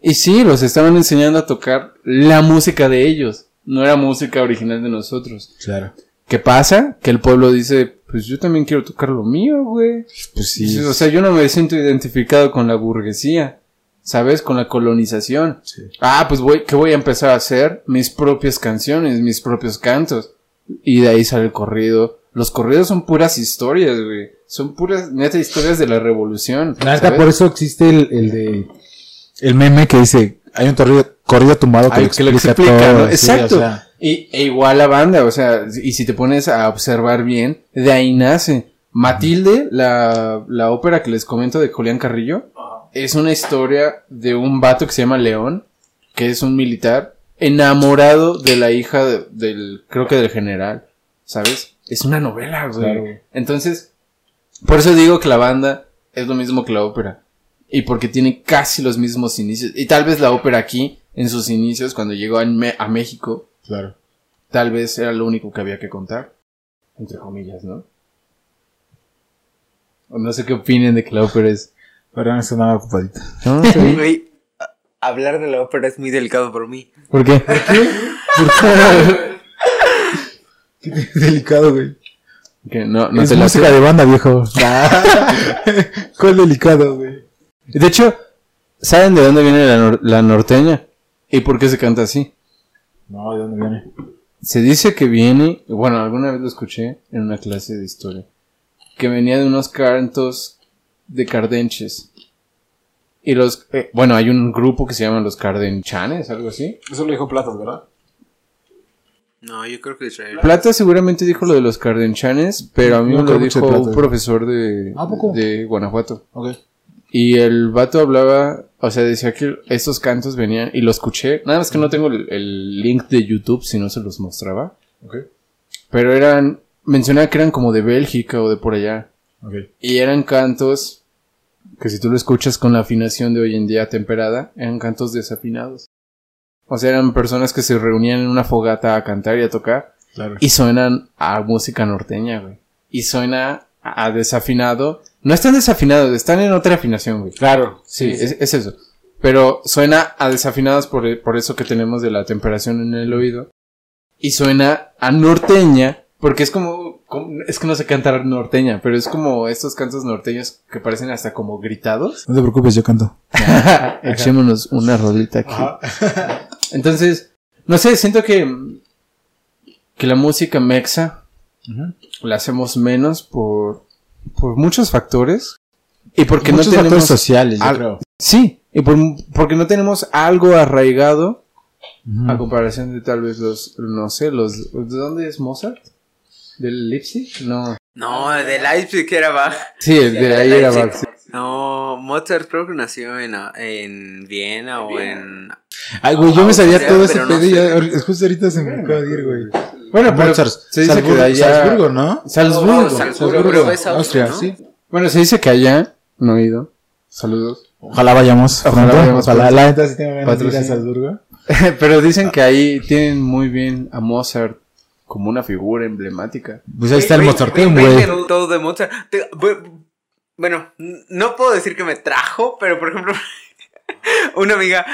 Y sí, los estaban enseñando a tocar la música de ellos. No era música original de nosotros. Claro. ¿Qué pasa? Que el pueblo dice, pues yo también quiero tocar lo mío, güey. Pues sí. O sea, yo no me siento identificado con la burguesía. ¿Sabes? Con la colonización. Sí. Ah, pues voy, ¿qué voy a empezar a hacer? Mis propias canciones, mis propios cantos. Y de ahí sale el corrido. Los corridos son puras historias, güey. Son puras, neta, historias de la revolución. ¿sabes? por eso existe el, el de. El meme que dice: hay un corrido, corrido tumbado que, Ay, lo que lo explica, explica, todo. ¿no? sí, Exacto. o sea, Y, e igual la banda, o sea, y si te pones a observar bien, de ahí nace. Matilde, la, la ópera que les comento de Julián Carrillo, es una historia de un vato que se llama León, que es un militar, enamorado de la hija de- del, creo que del general, ¿sabes? Es una novela, güey. Claro. Entonces, por eso digo que la banda es lo mismo que la ópera. Y porque tiene casi los mismos inicios. Y tal vez la ópera aquí, en sus inicios, cuando llegó a, a México, claro. tal vez era lo único que había que contar. Entre comillas, ¿no? O no sé qué opinen de que la ópera es. Perdón, sonaba ocupadita. ¿No? A- hablar de la ópera es muy delicado por mí. ¿Por qué? Qué delicado, güey. Que no, no es música de banda, viejo. ¿Cuál delicado, güey? De hecho, ¿saben de dónde viene la, nor- la norteña? ¿Y por qué se canta así? No, ¿de dónde viene? se dice que viene, bueno, alguna vez lo escuché en una clase de historia, que venía de unos cantos de cardenches. Y los, eh, bueno, hay un grupo que se llaman los cardenchanes, algo así. Eso lo dijo Platas, ¿verdad? No, yo creo que Israel. Plata seguramente dijo lo de los cardenchanes, pero a mí No me lo dijo Plata. un profesor de, ¿A poco? de Guanajuato. Ok. Y el vato hablaba, o sea, decía que estos cantos venían, y lo escuché, nada más que no tengo el, el link de YouTube, si no se los mostraba. Ok. Pero eran, mencionaba que eran como de Bélgica o de por allá. Ok. Y eran cantos que si tú lo escuchas con la afinación de hoy en día temperada, eran cantos desafinados. O sea, eran personas que se reunían en una fogata a cantar y a tocar. Claro. Y suenan a música norteña, güey. Y suena a desafinado. No están desafinados, están en otra afinación, güey. Claro. Sí, Es, es eso. Pero suena a desafinados por, por eso que tenemos de la temperación en el oído. Y suena a norteña, porque es como, como- es que no sé cantar norteña, pero es como estos cantos norteños que parecen hasta como gritados. No te preocupes, yo canto. Echémonos una rodita aquí. Entonces, no sé, siento que, que la música mexa la hacemos menos por, por muchos factores. Y porque Muchos no tenemos... factores sociales, yo al- creo. Sí, y por- porque no tenemos algo arraigado a comparación de tal vez los, no sé, los... ¿De dónde es Mozart? ¿Del Leipzig? No. No, de Leipzig que era Bach. Sí, de ahí era. Bach. sí. No, Mozart creo que nació en, ah, en Viena o en... Ay, güey, yo me sabía Austria, todo ese no pedo y justo ahorita se me acaba de ir, güey. Bueno, pero Mozart, se dice que Salzburgo, de allá... Salzburgo, ¿no? Salzburgo. Oh, Salzburgo, Austria, Austria, ¿no? sí. Bueno, se dice que allá... No he ido. Saludos. Ojalá vayamos. Ojalá pronto. vayamos Ojalá, la neta sí tengo ganas de ir a Patrocinio. Salzburgo. pero dicen que ahí tienen muy bien a Mozart como una figura emblemática. Pues ahí está el Mozarteum, güey, todo de Mozart. Bueno, no puedo decir que me trajo, pero por ejemplo, una amiga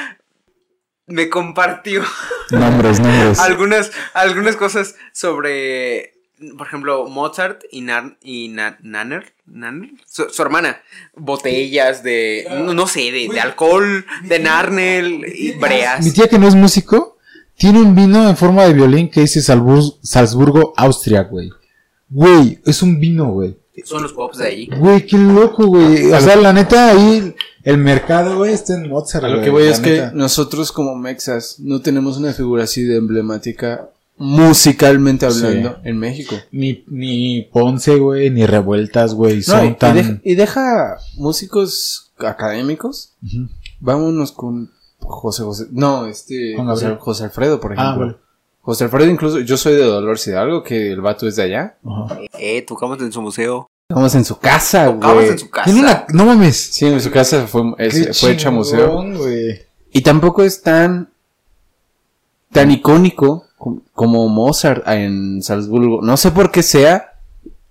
me compartió Nombres, nombres. algunas, algunas cosas sobre, por ejemplo, Mozart y, Nar- y Na- Nanner, Nanner, su, su hermana, botellas de, no, no sé, de, de alcohol, de Narnel y Mi breas. tía que no es músico, tiene un vino en forma de violín que dice Salzbur- Salzburgo, Austria, güey. Güey, es un vino, güey. Son los pops de ahí. Güey, qué loco, güey. O sea, la neta, ahí el mercado, güey, está en Mozart, A lo que voy es que nosotros como mexas no tenemos una figura así de emblemática musicalmente hablando en México. Ni, ni Ponce, güey, ni Revueltas, güey, No, son y, y tan... deja, y deja músicos académicos. Vámonos con José José. No, este. José, Alfredo, por ejemplo. Ah, vale. José Alfredo, incluso. Yo soy de Dolores Hidalgo, que el vato es de allá. Eh, tocamos en su museo. Estamos en su casa, güey. en su casa. Tiene una... No mames. Sí, en su casa fue, es- Qué fue hecha museo. güey. Y tampoco es tan. tan icónico com- como Mozart en Salzburgo. No sé por qué sea.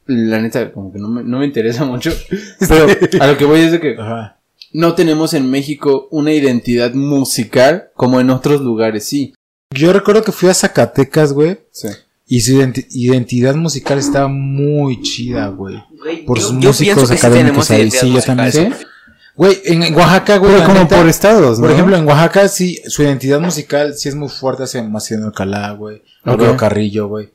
La neta, como que no me, no me interesa mucho. Pero a lo que voy es de que Ajá. no tenemos en México una identidad musical como en otros lugares, sí. Yo recuerdo que fui a Zacatecas, güey, Sí. Y su identi- identidad musical estaba muy chida, güey. Por sus yo músicos sí académicos ahí, sí, yo musical, también. Güey, en, en Oaxaca, güey, Pero como neta, por estados, ¿no? por ejemplo, en Oaxaca sí, su identidad musical sí es muy fuerte hacia Macedonia Alcalá, güey. Álvaro Ok. Carrillo, güey.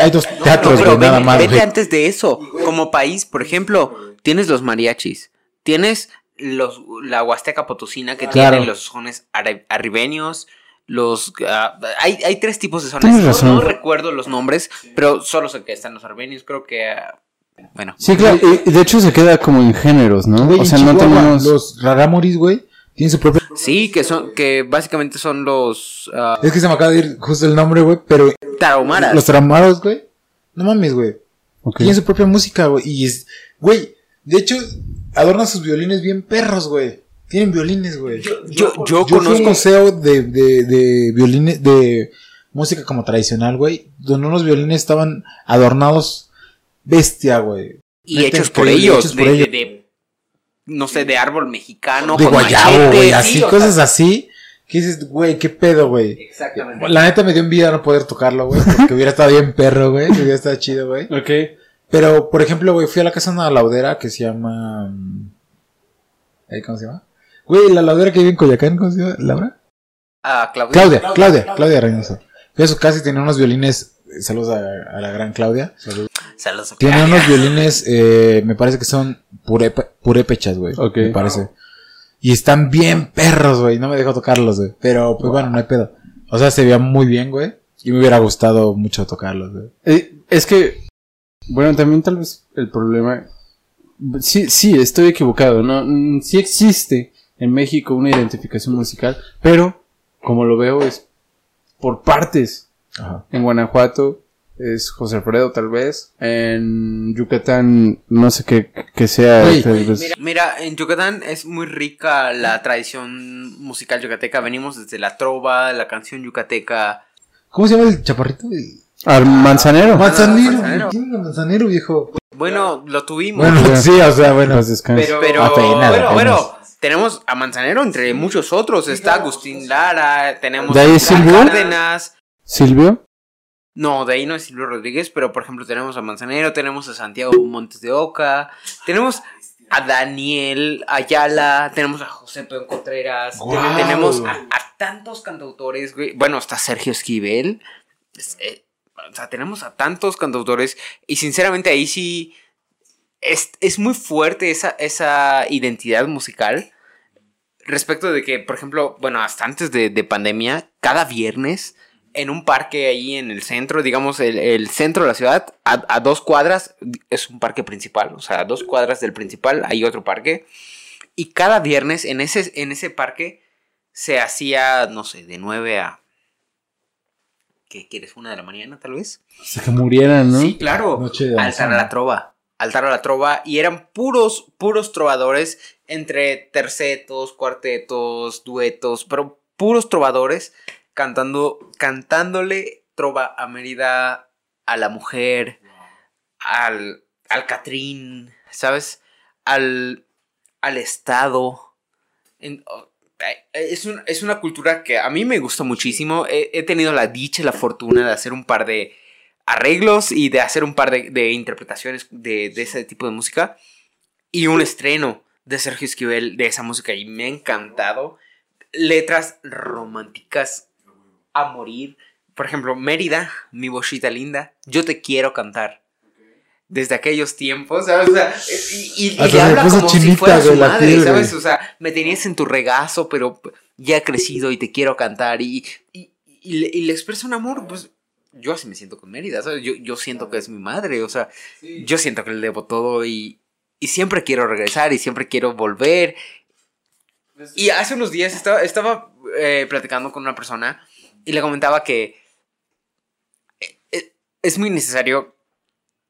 Hay dos No, teatros, pero güey, nada vete, más, vete güey. antes de eso. Como país, por ejemplo, tienes los mariachis. Tienes los, la Huasteca Potosina que Claro. tiene los sones arri- arribeños. Los, ah, hay, hay tres tipos de. Tienes No- razón. No, recuerdo los nombres, pero solo sé que están los arribeños. Creo que. ah, bueno. Sí, claro. Y, de hecho se queda como en géneros, ¿no? Güey, o sea, no tenemos. Los Raramoris, güey, tienen su propia... Sí, que son, que básicamente son los ah, Es que se me acaba de ir justo el nombre, güey, pero tarahumaras. los tramados, güey. No mames, güey. Ok. Tienen su propia música, güey. Y es, güey, de hecho, adornan sus violines bien perros, güey. Tienen violines, güey. Yo, Yo, yo, fui a un conozco. museo de, de, de violines, de música como tradicional, güey. Donde unos violines estaban adornados bestia, güey. Y Neta, hechos por ellos. hechos por de, ellos. de- de- no sé, de árbol mexicano. de con guayabo, güey. sí, Así, o sea, cosas así. Que dices, güey, qué pedo, güey. Exactamente. La neta me dio envidia no poder tocarlo, güey. Porque hubiera estado bien perro, güey. Hubiera estado chido, güey. Ok. Pero, por ejemplo, güey, fui a la casa de una laudera que se llama. mm, ¿eh, ¿Cómo se llama? Güey, la laudera que vive en Coyacán, ¿cómo se llama? ¿Laura? Ah, Claudia. Claudia, Claudia, Claudia Reynoso. Fui Fui a su casa y tenía unos violines. Saludos a, a la gran Claudia. Saludos. Saludos. Tiene unos violines, eh, me parece que son purepe- purépechas, güey. Ok. Me parece. Y están bien perros, güey. No me dejó tocarlos, güey. Pero, pues bueno, no hay pedo. O sea, se veía muy bien, güey. Y me hubiera gustado mucho tocarlos, güey. Eh, es que, bueno, también tal vez el problema. Sí, sí, estoy equivocado, ¿no? Mm, Sí existe en México una identificación musical, pero como lo veo es por partes. Ajá. En Guanajuato es José Alfredo, tal vez. En Yucatán, no sé qué, qué sea. Tal vez. Mira, mira, en Yucatán es muy rica la tradición musical yucateca. Venimos desde la trova, la canción yucateca. ¿Cómo se llama el chaparrito? El- Al manzanero. Manzanero. Manzanero. ¿Quién era Manzanero, viejo? Bueno, lo tuvimos. Bueno, sí, o sea, bueno. Pero, pero Apenas, bueno, bueno, tenemos a Manzanero entre muchos otros. Está Agustín Lara, tenemos ¿De ahí a Silvio? Cárdenas. Silvio. No, de ahí no es Silvio Rodríguez, pero por ejemplo tenemos a Manzanero, tenemos a Santiago Montes de Oca, tenemos a Daniel Ayala, tenemos a José Peón Contreras, tenemos a, a tantos cantautores, güey. Bueno, está Sergio Esquivel. Es, eh, o sea, tenemos a tantos cantautores y sinceramente ahí sí es, es muy fuerte esa, esa identidad musical. Respecto de que, por ejemplo, bueno, hasta antes de, de pandemia, cada viernes en un parque ahí en el centro, digamos, el, el centro de la ciudad, a, a dos cuadras es un parque principal, o sea, a dos cuadras del principal hay otro parque. Y cada viernes en ese, en ese parque se hacía, no sé, de 9 a... ¿Qué quieres? ¿Una de la mañana tal vez? Hasta que murieran, ¿no? Sí, claro. Noche de Altar a la trova. Altar a la trova. Y eran puros, puros trovadores entre tercetos, cuartetos, duetos, pero puros trovadores cantando, cantándole trova a Mérida, a la mujer, al, al Catrín, ¿sabes? Al, al Estado. Es, un- es una cultura que a mí me gusta muchísimo. He, he tenido la dicha y la fortuna de hacer un par de arreglos y de hacer un par de, de interpretaciones de, de ese tipo de música. Y un estreno de Sergio Esquivel de esa música y me ha encantado. Letras románticas a morir. Por ejemplo, Mérida, mi bochita linda, yo te quiero cantar. Desde aquellos tiempos, ¿sabes? O sea, y, y- y le me habla como si fuera su madre, piel, ¿sabes? O sea, me tenías en tu regazo, pero ya he crecido y te quiero cantar. Y, y, y le, y le expresa un amor, pues yo así me siento con Mérida, ¿sabes? Yo, yo siento que es mi madre, o sea, yo siento que le debo todo y, y siempre quiero regresar y siempre quiero volver. Y hace unos días estaba, estaba eh, platicando con una persona y le comentaba que eh, eh, es muy necesario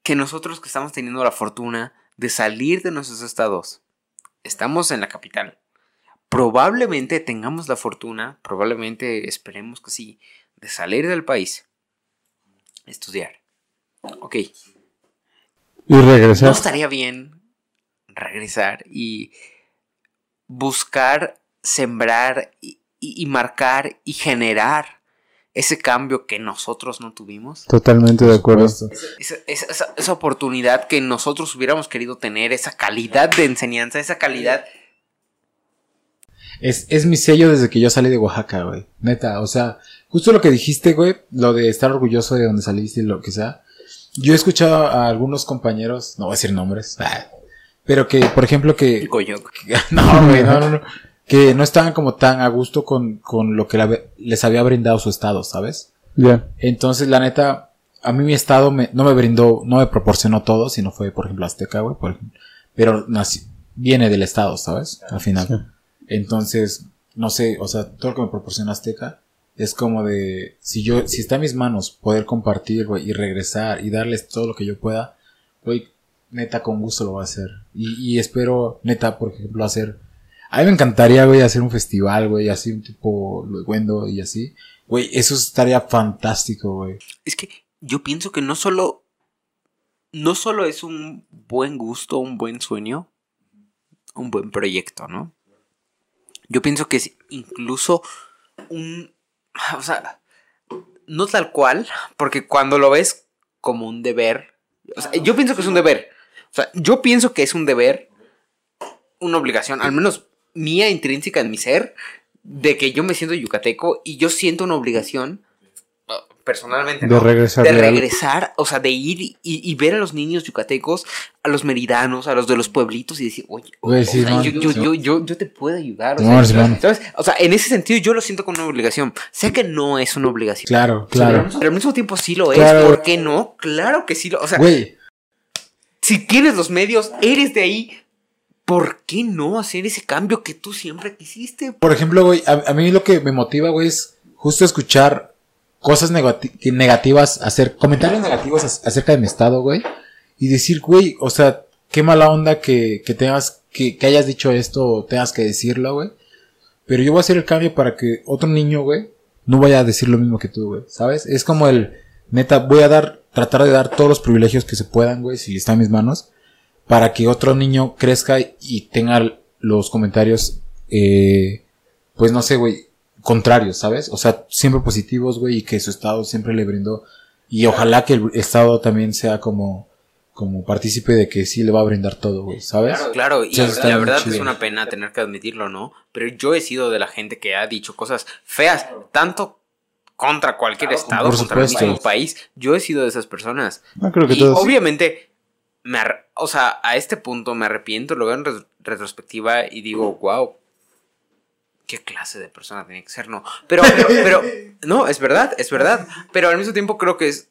que nosotros que estamos teniendo la fortuna de salir de nuestros estados, estamos en la capital, probablemente tengamos la fortuna, probablemente esperemos que sí, de salir del país, estudiar. Ok, Y regresar. ¿no estaría bien regresar y buscar, sembrar y, y- y marcar y generar ese cambio que nosotros no tuvimos? Totalmente de acuerdo. Esa- esa- esa oportunidad que nosotros hubiéramos querido tener, esa calidad de enseñanza, esa calidad... Es, es mi sello desde que yo salí de Oaxaca, güey. Neta, o sea, justo lo que dijiste, güey, lo de estar orgulloso de donde saliste y lo que sea. Yo he escuchado a algunos compañeros, no voy a decir nombres, ah, pero que, por ejemplo, que... No, güey, no, no, no. Que no estaban como tan a gusto con, con lo que la- les había brindado su estado, ¿sabes? Ya. Entonces, la neta, a mí mi estado me, no me brindó, no me proporcionó todo, sino fue, por ejemplo, Azteca, güey, por ejemplo. Pero nací- viene del estado, ¿sabes? Al final. Sí. Entonces, no sé, o sea, todo lo que me proporciona Azteca es como de, si yo, si está en mis manos poder compartir, güey, y regresar y darles todo lo que yo pueda, güey, neta, con gusto lo voy a hacer. Y, espero, neta, por ejemplo, hacer, a mí me encantaría, güey, hacer un festival, güey, así un tipo Luendo y así. Güey, eso estaría fantástico, güey. Es que yo pienso que no solo... No solo es un buen gusto, un buen sueño, un buen proyecto, ¿no? Yo pienso que es incluso un... O sea, no tal cual, porque cuando lo ves como un deber... o sea, yo pienso que es un deber. O sea, yo pienso que es un deber, una obligación, al menos mía intrínseca en mi ser, de que yo me siento yucateco y yo siento una obligación, personalmente, De ¿no? regresar de de algo. regresar, o sea, de ir y, y ver a los niños yucatecos, a los meridanos, a los de los pueblitos y decir, oye, Güey, o sí, sea, no, yo, yo, sí. yo, yo, yo te puedo ayudar. O No, sea. O sea, en ese sentido yo lo siento como una obligación. Sé que no es una obligación. Claro, claro. Pero al mismo tiempo sí lo es. Claro. ¿Por qué no? Claro que sí lo. O sea, Güey, si tienes los medios, eres de ahí. ¿Por qué no hacer ese cambio que tú siempre quisiste? por ejemplo, güey, a, a mí lo que me motiva, güey, es justo escuchar cosas negativas, hacer comentarios negativos ac- acerca de mi estado, güey. Y decir, güey, o sea, qué mala onda que, que tengas, que, que hayas dicho esto tengas que decirlo, güey. Pero yo voy a hacer el cambio para que otro niño, güey, no vaya a decir lo mismo que tú, güey. ¿Sabes? Es como el, neta, voy a dar, tratar de dar todos los privilegios que se puedan, güey, si está en mis manos, para que otro niño crezca y tenga los comentarios, eh, pues no sé, güey, contrarios, ¿sabes? O sea, siempre positivos, güey, y que su estado siempre le brindó. Y ojalá que el estado también sea como, como partícipe de que sí le va a brindar todo, güey, ¿sabes? Claro, claro, y la verdad chido. es una pena tener que admitirlo, ¿no? Pero yo he sido de la gente que ha dicho cosas feas, tanto contra cualquier estado, por contra el mismo país. Yo he sido de esas personas. No creo que Y obviamente, me o sea, a este punto me arrepiento, lo veo en retrospectiva y digo, wow, qué clase de persona tenía que ser, no. Pero, pero, pero, no, es verdad, es verdad. Pero al mismo tiempo creo que es.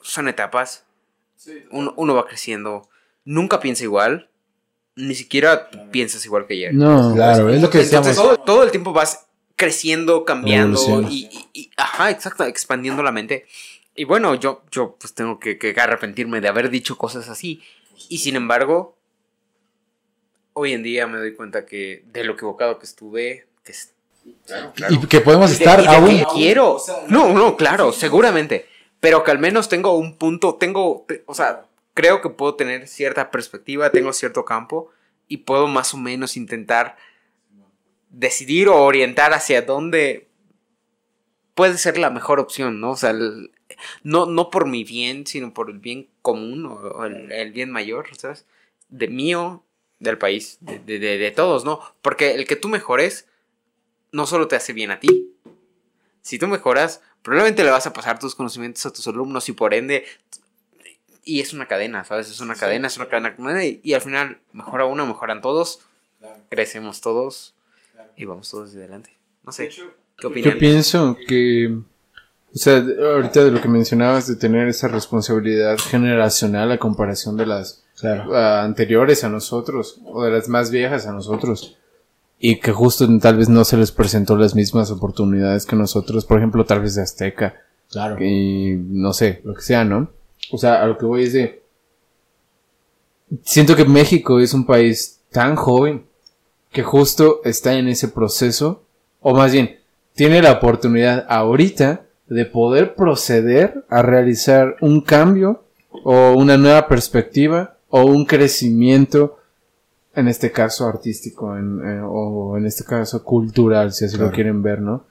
Son etapas. Uno, uno va creciendo. Nunca piensa igual. Ni siquiera piensas igual que ayer. No. Claro, es lo que decíamos. Entonces, todo, todo el tiempo vas creciendo, cambiando y, y- y- ajá, exacto, expandiendo la mente. Y bueno, yo, yo pues tengo que, que arrepentirme de haber dicho cosas así. Y sin embargo, hoy en día me doy cuenta que de lo equivocado que estuve, que es- Y que podemos y de- estar y de que aún. quiero. No, no, claro, seguramente. Pero que al menos tengo un punto, tengo, te- o sea, creo que puedo tener cierta perspectiva, tengo cierto campo y puedo más o menos intentar decidir o orientar hacia dónde puede ser la mejor opción, ¿no? O sea, el- no, no por mi bien, sino por el bien común o, o el, el bien mayor, ¿sabes? De mío, del país, de, de- de- de todos, ¿no? Porque el que tú mejores no solo te hace bien a ti. Si tú mejoras, probablemente le vas a pasar tus conocimientos a tus alumnos y por ende... Y es una cadena, ¿sabes? Es una cadena, es una cadena. Y, y al final mejora uno, mejoran todos, crecemos todos y vamos todos hacia adelante. No sé, ¿qué Yo opinan? pienso que, o sea, ahorita de lo que mencionabas de tener esa responsabilidad generacional a comparación de las Claro. anteriores a nosotros o de las más viejas a nosotros y que justo tal vez no se les presentó las mismas oportunidades que nosotros, por ejemplo, tal vez de Azteca Claro. y no sé, lo que sea, ¿no? O sea, a lo que voy es de siento que México es un país tan joven que justo está en ese proceso o más bien tiene la oportunidad ahorita de poder proceder a realizar un cambio o una nueva perspectiva o un crecimiento en este caso artístico en- eh, o en este caso cultural si así lo quieren ver no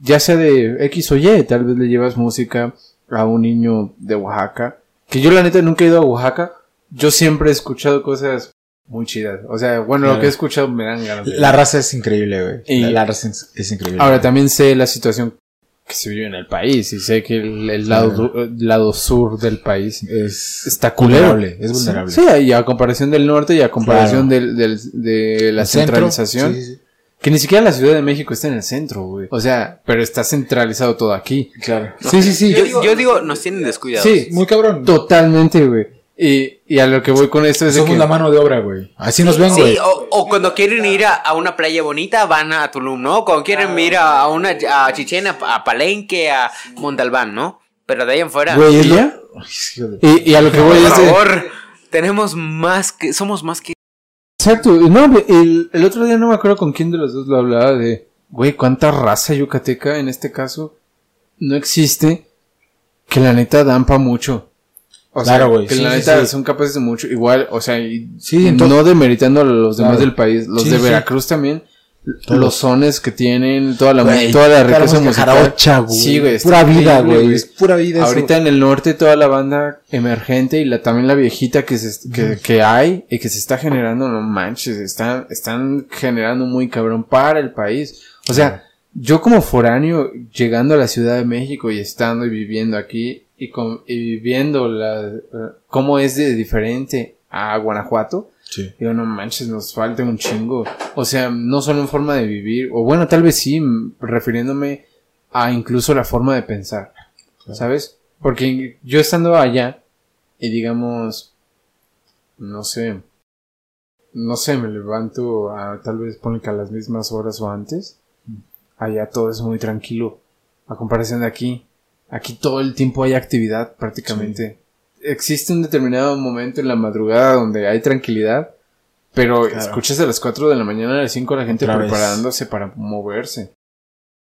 ya sea de X o Y tal vez le llevas música a un niño de Oaxaca que yo la neta nunca he ido a Oaxaca. Yo siempre he escuchado cosas muy chidas. O sea bueno lo que he escuchado me dan ganas de La raza es increíble, güey. Y- La, la raza es, es increíble. Ahora también sé la situación que se vive en el país y sé que el, el lado, Claro. du- el lado sur del país es está culero. vulnerable, es vulnerable. Sí, y a comparación del norte y a comparación Claro. del, del- de la centralización. sí, sí, sí. Que ni siquiera la Ciudad de México está en el centro, güey. O sea, pero está centralizado todo aquí. Claro. Sí, sí, sí. Yo, yo digo, nos tienen descuidados. Sí, Muy cabrón. totalmente, güey. Y, y a lo que voy con esto es Somos que... la mano de obra, güey. Así nos ven, güey. Sí, o, o cuando quieren ir a, a una playa bonita, van a Tulum, ¿no? Cuando quieren ir a, a una a Chichén, a, a Palenque, a Montalbán, ¿no? Pero de ahí en fuera. Güey, ¿es lo- Ay, hijo de- Y, y a lo que voy por es de... favor, tenemos más que. Somos más que. Exacto, no, el, el otro día no me acuerdo con quién de los dos lo hablaba de, güey, cuánta raza yucateca en este caso no existe que la neta dan pa' mucho. O Claro, sea, güey, que sí, la neta sí. son capaces de mucho. Igual, o sea, y entonces- no demeritando a los demás Claro. del país, los de. Veracruz también, Todos. los sones que tienen, toda la, Güey, toda la riqueza musical. jarocha, güey. Sí, güey, está Pura vida, güey. Es pura vida. eso. Ahorita en el norte toda la banda emergente y la, también la viejita que, se, que, que hay y que se está generando, no manches, están, están generando muy cabrón para el país. O sea, yo como foráneo, llegando a la Ciudad de México y estando y viviendo aquí y, con, y viviendo la, cómo es de diferente a Guanajuato, Sí. digo, no manches, nos falta un chingo. O sea, no solo en forma de vivir, o bueno, tal vez sí, refiriéndome a incluso la forma de pensar, ¿sabes? Porque yo estando allá y digamos, no sé, no sé, me levanto a tal vez ponle que a las mismas horas o antes. Allá todo es muy tranquilo. A comparación de aquí. Aquí todo el tiempo hay actividad prácticamente. Existe un determinado momento en la madrugada donde hay tranquilidad. Pero Claro. escuchas a las 4 de la mañana, a las 5 la gente Otra vez. preparándose para moverse.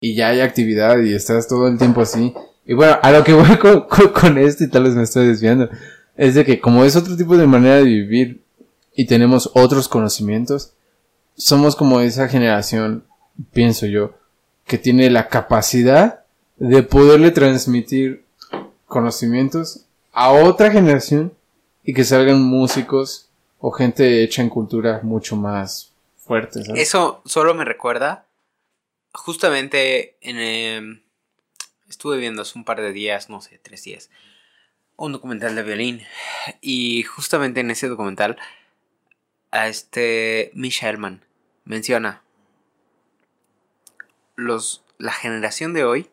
Y ya hay actividad y estás todo el tiempo así. Y bueno, a lo que voy con, con, con esto y tal vez me estoy desviando. Es de que como es otro tipo de manera de vivir y tenemos otros conocimientos, somos como esa generación, pienso yo, que tiene la capacidad de poderle transmitir conocimientos a otra generación y que salgan músicos o gente hecha en cultura mucho más fuerte, ¿sabes? Eso solo me recuerda. Justamente en. em, estuve viendo hace un par de días, no sé, tres días. Un documental de violín. Y justamente en ese documental. A este. Misha Hellman menciona. Los. La generación de hoy.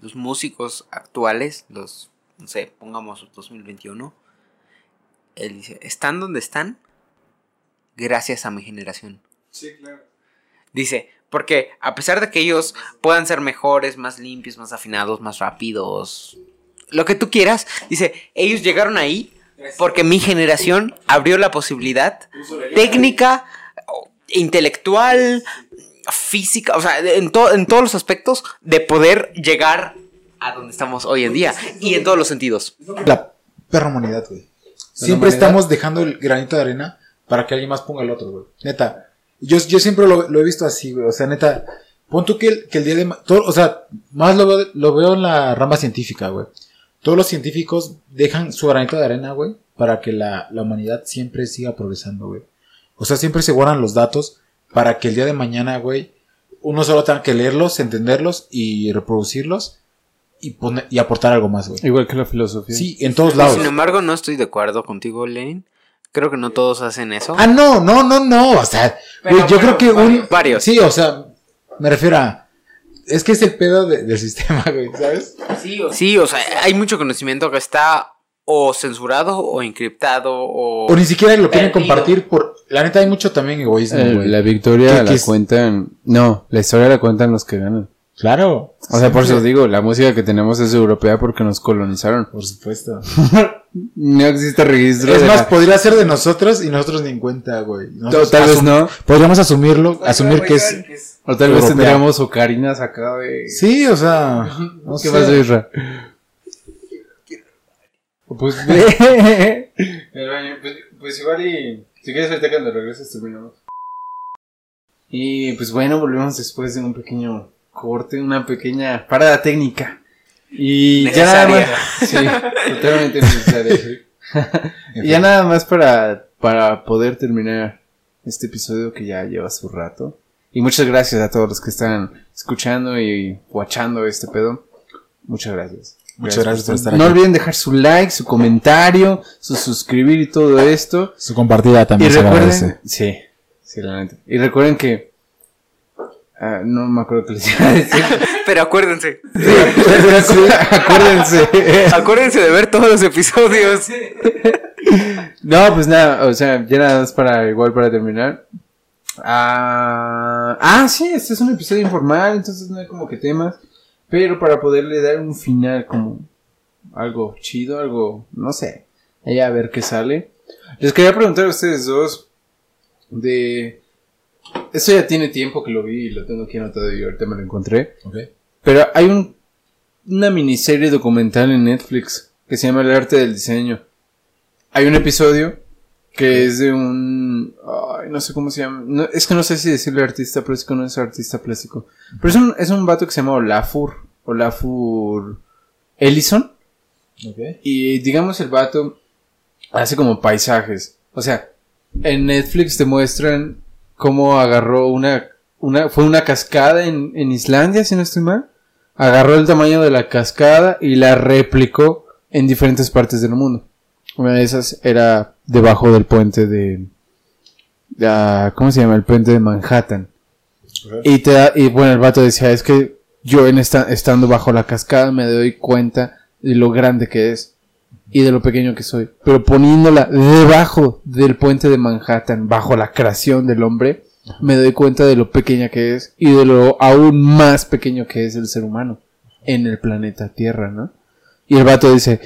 Los músicos actuales. Los. No sé, pongamos 2021. Él dice. Están donde están. Gracias a mi generación. Sí, claro. Dice, porque a pesar de que ellos puedan ser mejores, más limpios, más afinados, más rápidos, lo que tú quieras, dice, ellos llegaron ahí porque mi generación abrió la posibilidad técnica, intelectual, física, o sea, en, to- en todos los aspectos de poder llegar a donde estamos hoy en día y en todos los sentidos. La perra humanidad, güey. Siempre humanidad? estamos dejando el granito de arena para que alguien más ponga el otro, güey. Neta. Yo, yo siempre lo, lo he visto así, güey. O sea, neta. Pon tú que el, que el día de... ma- todo- o sea, más lo veo, lo veo en la rama científica, güey. Todos los científicos dejan su granito de arena, güey, para que la, la humanidad siempre siga progresando, güey. O sea, siempre se guardan los datos para que el día de mañana, güey, uno solo tenga que leerlos, entenderlos y reproducirlos y, poner, y aportar algo más, güey. Igual que la filosofía. Sí, en todos lados. Sin embargo, no estoy de acuerdo contigo, Lenin. Creo que no todos hacen eso. Ah, no, no, no, no. O sea, güey, yo creo que un. Varios. Sí, o sea, me refiero a. Es que es el pedo de- del sistema, güey, ¿sabes? Sí, o sea, hay mucho conocimiento que está o censurado o encriptado o... O ni siquiera lo quieren compartir por. La neta, hay mucho también egoísmo, Eh, güey. la victoria ¿Qué- la es? cuentan. No, la historia la cuentan los que ganan. Claro. O sea, por eso digo, la música que tenemos es europea porque nos colonizaron. Por supuesto. No existe registro. Es de más, la- podría ser de nosotros y nosotros ni en cuenta, güey. Nosotros tal vez no. Podríamos asumirlo, asumir que es. O tal vez tendríamos ocarinas acá de. Sí, o sea. No ¿Qué sé. pasó, Isra? Pues pues, pues igual y. Si quieres, ahorita cuando regreses terminamos. Y pues bueno, volvemos después de un pequeño corte, una pequeña parada técnica. Y ya nada más. Sí, totalmente necesaria. sí. y ya nada más para, para poder terminar este episodio que ya lleva su rato. Y muchas gracias a todos los que están escuchando y watchando este pedo. Muchas gracias. Muchas gracias por estar No aquí. olviden dejar su like, su comentario, su suscribir y todo esto. Su compartida Y también se recuerden, agradece. sí, sí, la neta. Y recuerden que ah, no me acuerdo qué les iba a decir. Pero acuérdense, acuérdense, acuérdense. acuérdense de ver todos los episodios. No, pues nada, o sea, ya nada más para igual para terminar. Ah, ah, sí, este es un episodio informal, entonces no hay como que temas. Pero para poderle dar un final como algo chido, algo, no sé, ahí a ver qué sale. Les quería preguntar a ustedes dos de... Esto ya tiene tiempo que lo vi y lo tengo aquí anotado y ahorita me lo encontré. Ok. Pero hay un, una miniserie documental en Netflix que se llama El arte del diseño. Hay un episodio que es de un... Ay, no sé cómo se llama. No, es que no sé si decirle artista plástico o no es artista plástico. Pero es un, es un vato que se llama Olafur. Olafur Ellison. Y digamos el vato hace como paisajes. O sea, en Netflix te muestran cómo agarró una una, fue una cascada en, en Islandia, si no estoy mal. Agarró el tamaño de la cascada y la replicó en diferentes partes del mundo. Una de esas era debajo del puente de, ah, ¿cómo se llama? El puente de Manhattan. Y te da- y bueno, el vato decía, es que yo en esta, estando bajo la cascada me doy cuenta de lo grande que es y de lo pequeño que soy. Pero poniéndola debajo del puente de Manhattan, bajo la creación del hombre, me doy cuenta de lo pequeña que es y de lo aún más pequeño que es el ser humano en el planeta Tierra, ¿no? Y el vato dice,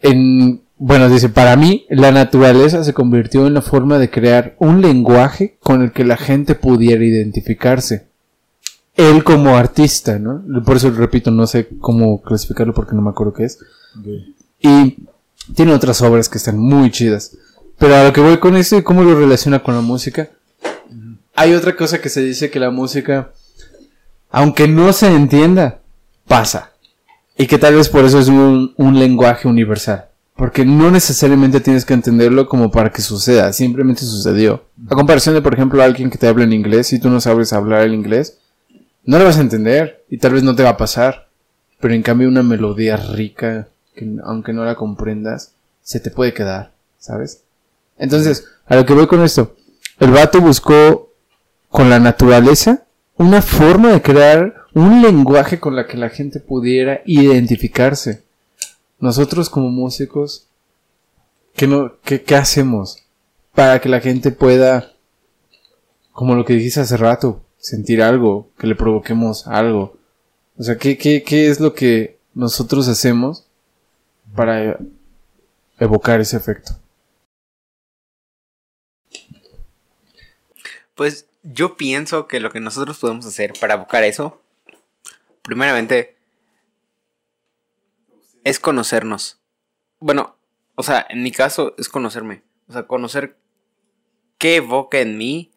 en, bueno, dice, para mí la naturaleza se convirtió en la forma de crear un lenguaje con el que la gente pudiera identificarse. Él como artista, ¿no? Por eso repito, no sé cómo clasificarlo porque no me acuerdo qué es. Y tiene otras obras que están muy chidas. Pero a lo que voy con esto y cómo lo relaciona con la música. Hay otra cosa que se dice que la música, aunque no se entienda, pasa. Y que tal vez por eso es un, un lenguaje universal. Porque no necesariamente tienes que entenderlo como para que suceda, simplemente sucedió. A comparación de, por ejemplo, alguien que te habla en inglés, si tú no sabes hablar el inglés, no lo vas a entender y tal vez no te va a pasar. Pero en cambio una melodía rica, que aunque no la comprendas, se te puede quedar, ¿sabes? Entonces, a lo que voy con esto, el vato buscó con la naturaleza una forma de crear un lenguaje con la que la gente pudiera identificarse. Nosotros como músicos, ¿qué, hacemos para que la gente pueda, como lo que dijiste hace rato, sentir algo, que le provoquemos algo? O sea, ¿qué, qué, qué es lo que nosotros hacemos para evocar ese efecto? Pues yo pienso que lo que nosotros podemos hacer para evocar eso, primeramente, es conocernos. Bueno, o sea, en mi caso es conocerme. O sea, conocer qué evoca en mí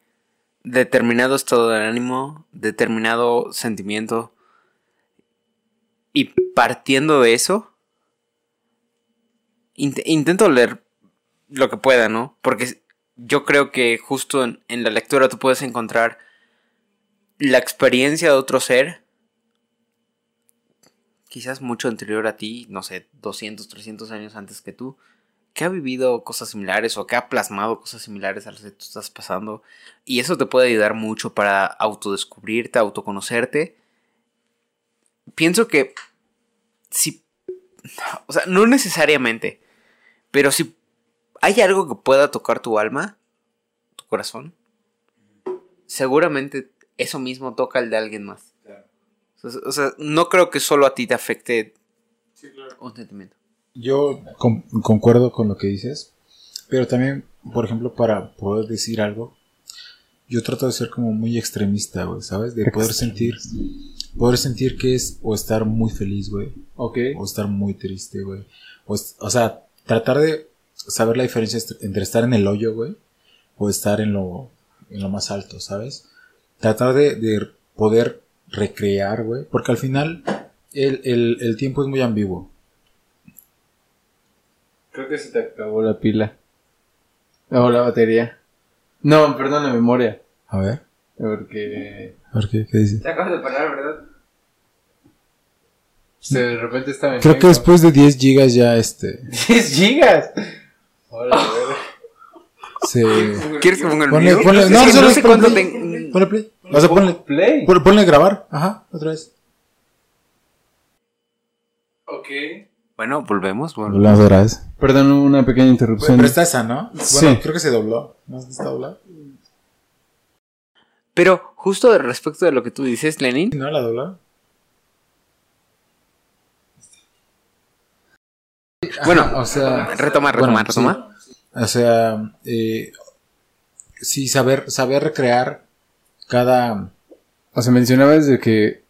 determinado estado de ánimo, determinado sentimiento. Y partiendo de eso, int- intento leer lo que pueda, ¿no? Porque yo creo que justo en, en la lectura tú puedes encontrar la experiencia de otro ser, quizás mucho anterior a ti, no sé, 200, 300 años antes que tú, que ha vivido cosas similares o que ha plasmado cosas similares a las que tú estás pasando. Y eso te puede ayudar mucho para autodescubrirte, autoconocerte. Pienso que si... O sea, no necesariamente, pero si hay algo que pueda tocar tu alma, tu corazón, seguramente eso mismo toca el de alguien más. O sea, no creo que solo a ti te afecte un sentimiento. Yo con- concuerdo con lo que dices, pero también, por ejemplo, para poder decir algo, yo trato de ser como muy extremista, güey, ¿sabes? De poder sentir, poder sentir que es o estar muy feliz, güey, Ok. o estar muy triste, güey. O, sea, tratar de saber la diferencia entre estar en el hoyo, güey, o estar en lo, en lo más alto, ¿sabes? Tratar de, de poder recrear, güey, porque al final el, el, el tiempo es muy ambiguo. Creo que se te acabó la pila. O la batería. No, perdón, la memoria. A ver, Porque a ver qué, qué dice. Te acabas de parar, ¿verdad? se- de repente en Creo que después de 10 gigas ya este 10 gigas. Hola, a ver. se ¿Quieres que ponga el Ponle- mío? ponle- Es no, no sé cuánto ponle play. O sea, ponle, Play. pon- ponle grabar. Ajá, otra vez. Ok. Bueno, volvemos. volvemos. Otra vez. Perdón, una pequeña interrupción. Pero está esa, ¿no? Bueno, Sí. creo que se dobló. ¿No está doblada? Pero justo respecto de lo que tú dices, Lenin, ¿No la dobló? Bueno, o sea, retoma, retoma, bueno, retoma. sí. O sea, eh, sí, saber, saber recrear cada. O sea, mencionabas de que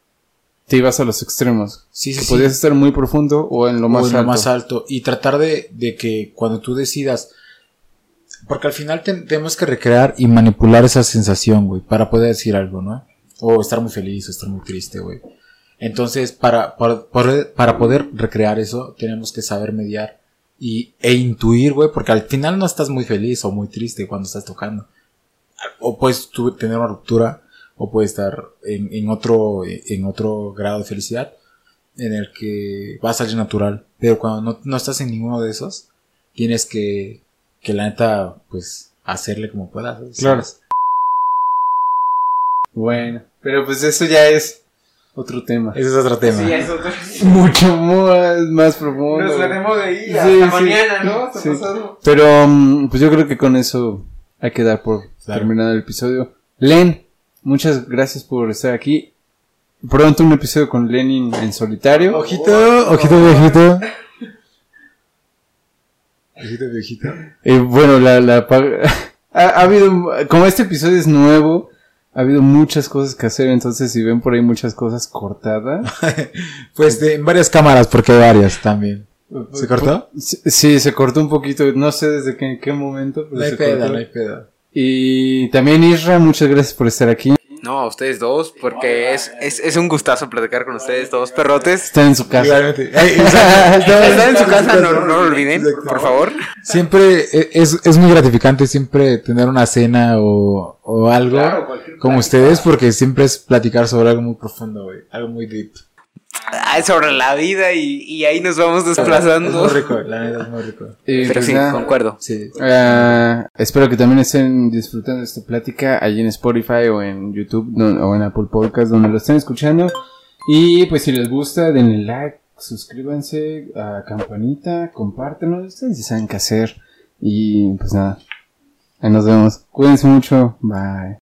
te ibas a los extremos. Sí, sí, Que sí. podías estar muy profundo o en lo más o en lo alto. más alto. Y tratar de, de que cuando tú decidas. Porque al final ten- tenemos que recrear y manipular esa sensación, güey, para poder decir algo, ¿no? O estar muy feliz o estar muy triste, güey. Entonces, para, para, poder- para poder recrear eso, tenemos que saber mediar y, e intuir, güey, porque al final no estás muy feliz o muy triste cuando estás tocando. O puedes tú tener una ruptura, o puede estar en, en otro, en otro grado de felicidad en el que va a salir natural. Pero cuando no, no estás en ninguno de esos, tienes que, que la neta, pues, hacerle como puedas. ¿sabes? Claro. Bueno, pero pues eso ya es otro tema. Ese es otro tema. Sí, es otro. Mucho más, más profundo. Nos veremos de ahí Sí, hasta sí. mañana, ¿no? Hasta Sí. pasado. Pero mm, pues yo creo que con eso hay que dar por Claro. terminado el episodio. Len, muchas gracias por estar aquí. Pronto un episodio con Lenin en solitario. Ojito, ojito viejito. Ojito viejito. Eh, bueno, la, ha, ha habido, como este episodio es nuevo, ha habido muchas cosas que hacer, entonces si ven por ahí muchas cosas cortadas. Pues de, en varias cámaras, porque hay varias también. ¿Se cortó? Sí, sí, se cortó un poquito, no sé desde qué, qué momento, pero No hay se peda, cortó. no hay peda. Y también Isra, muchas gracias por estar aquí. No, a ustedes dos, porque es, es, es un gustazo platicar con ustedes dos perrotes. Están en su casa. Están en su casa, no, no lo olviden, por favor. Siempre es, es muy gratificante siempre tener una cena o, o algo como ustedes porque siempre es platicar sobre algo muy profundo, güey. Algo muy deep. Ah, sobre la vida y, y ahí nos vamos Es desplazando. muy rico, la neta es muy rico. Y Pero pues sí, nada, concuerdo. Sí. ah, espero que también estén disfrutando de esta plática allí en Spotify o en YouTube don- o en Apple Podcast donde lo estén escuchando. Y pues si les gusta, denle like, suscríbanse a campanita, compártenos, ustedes ya saben qué hacer. Y pues nada, ahí nos vemos. Cuídense mucho, bye.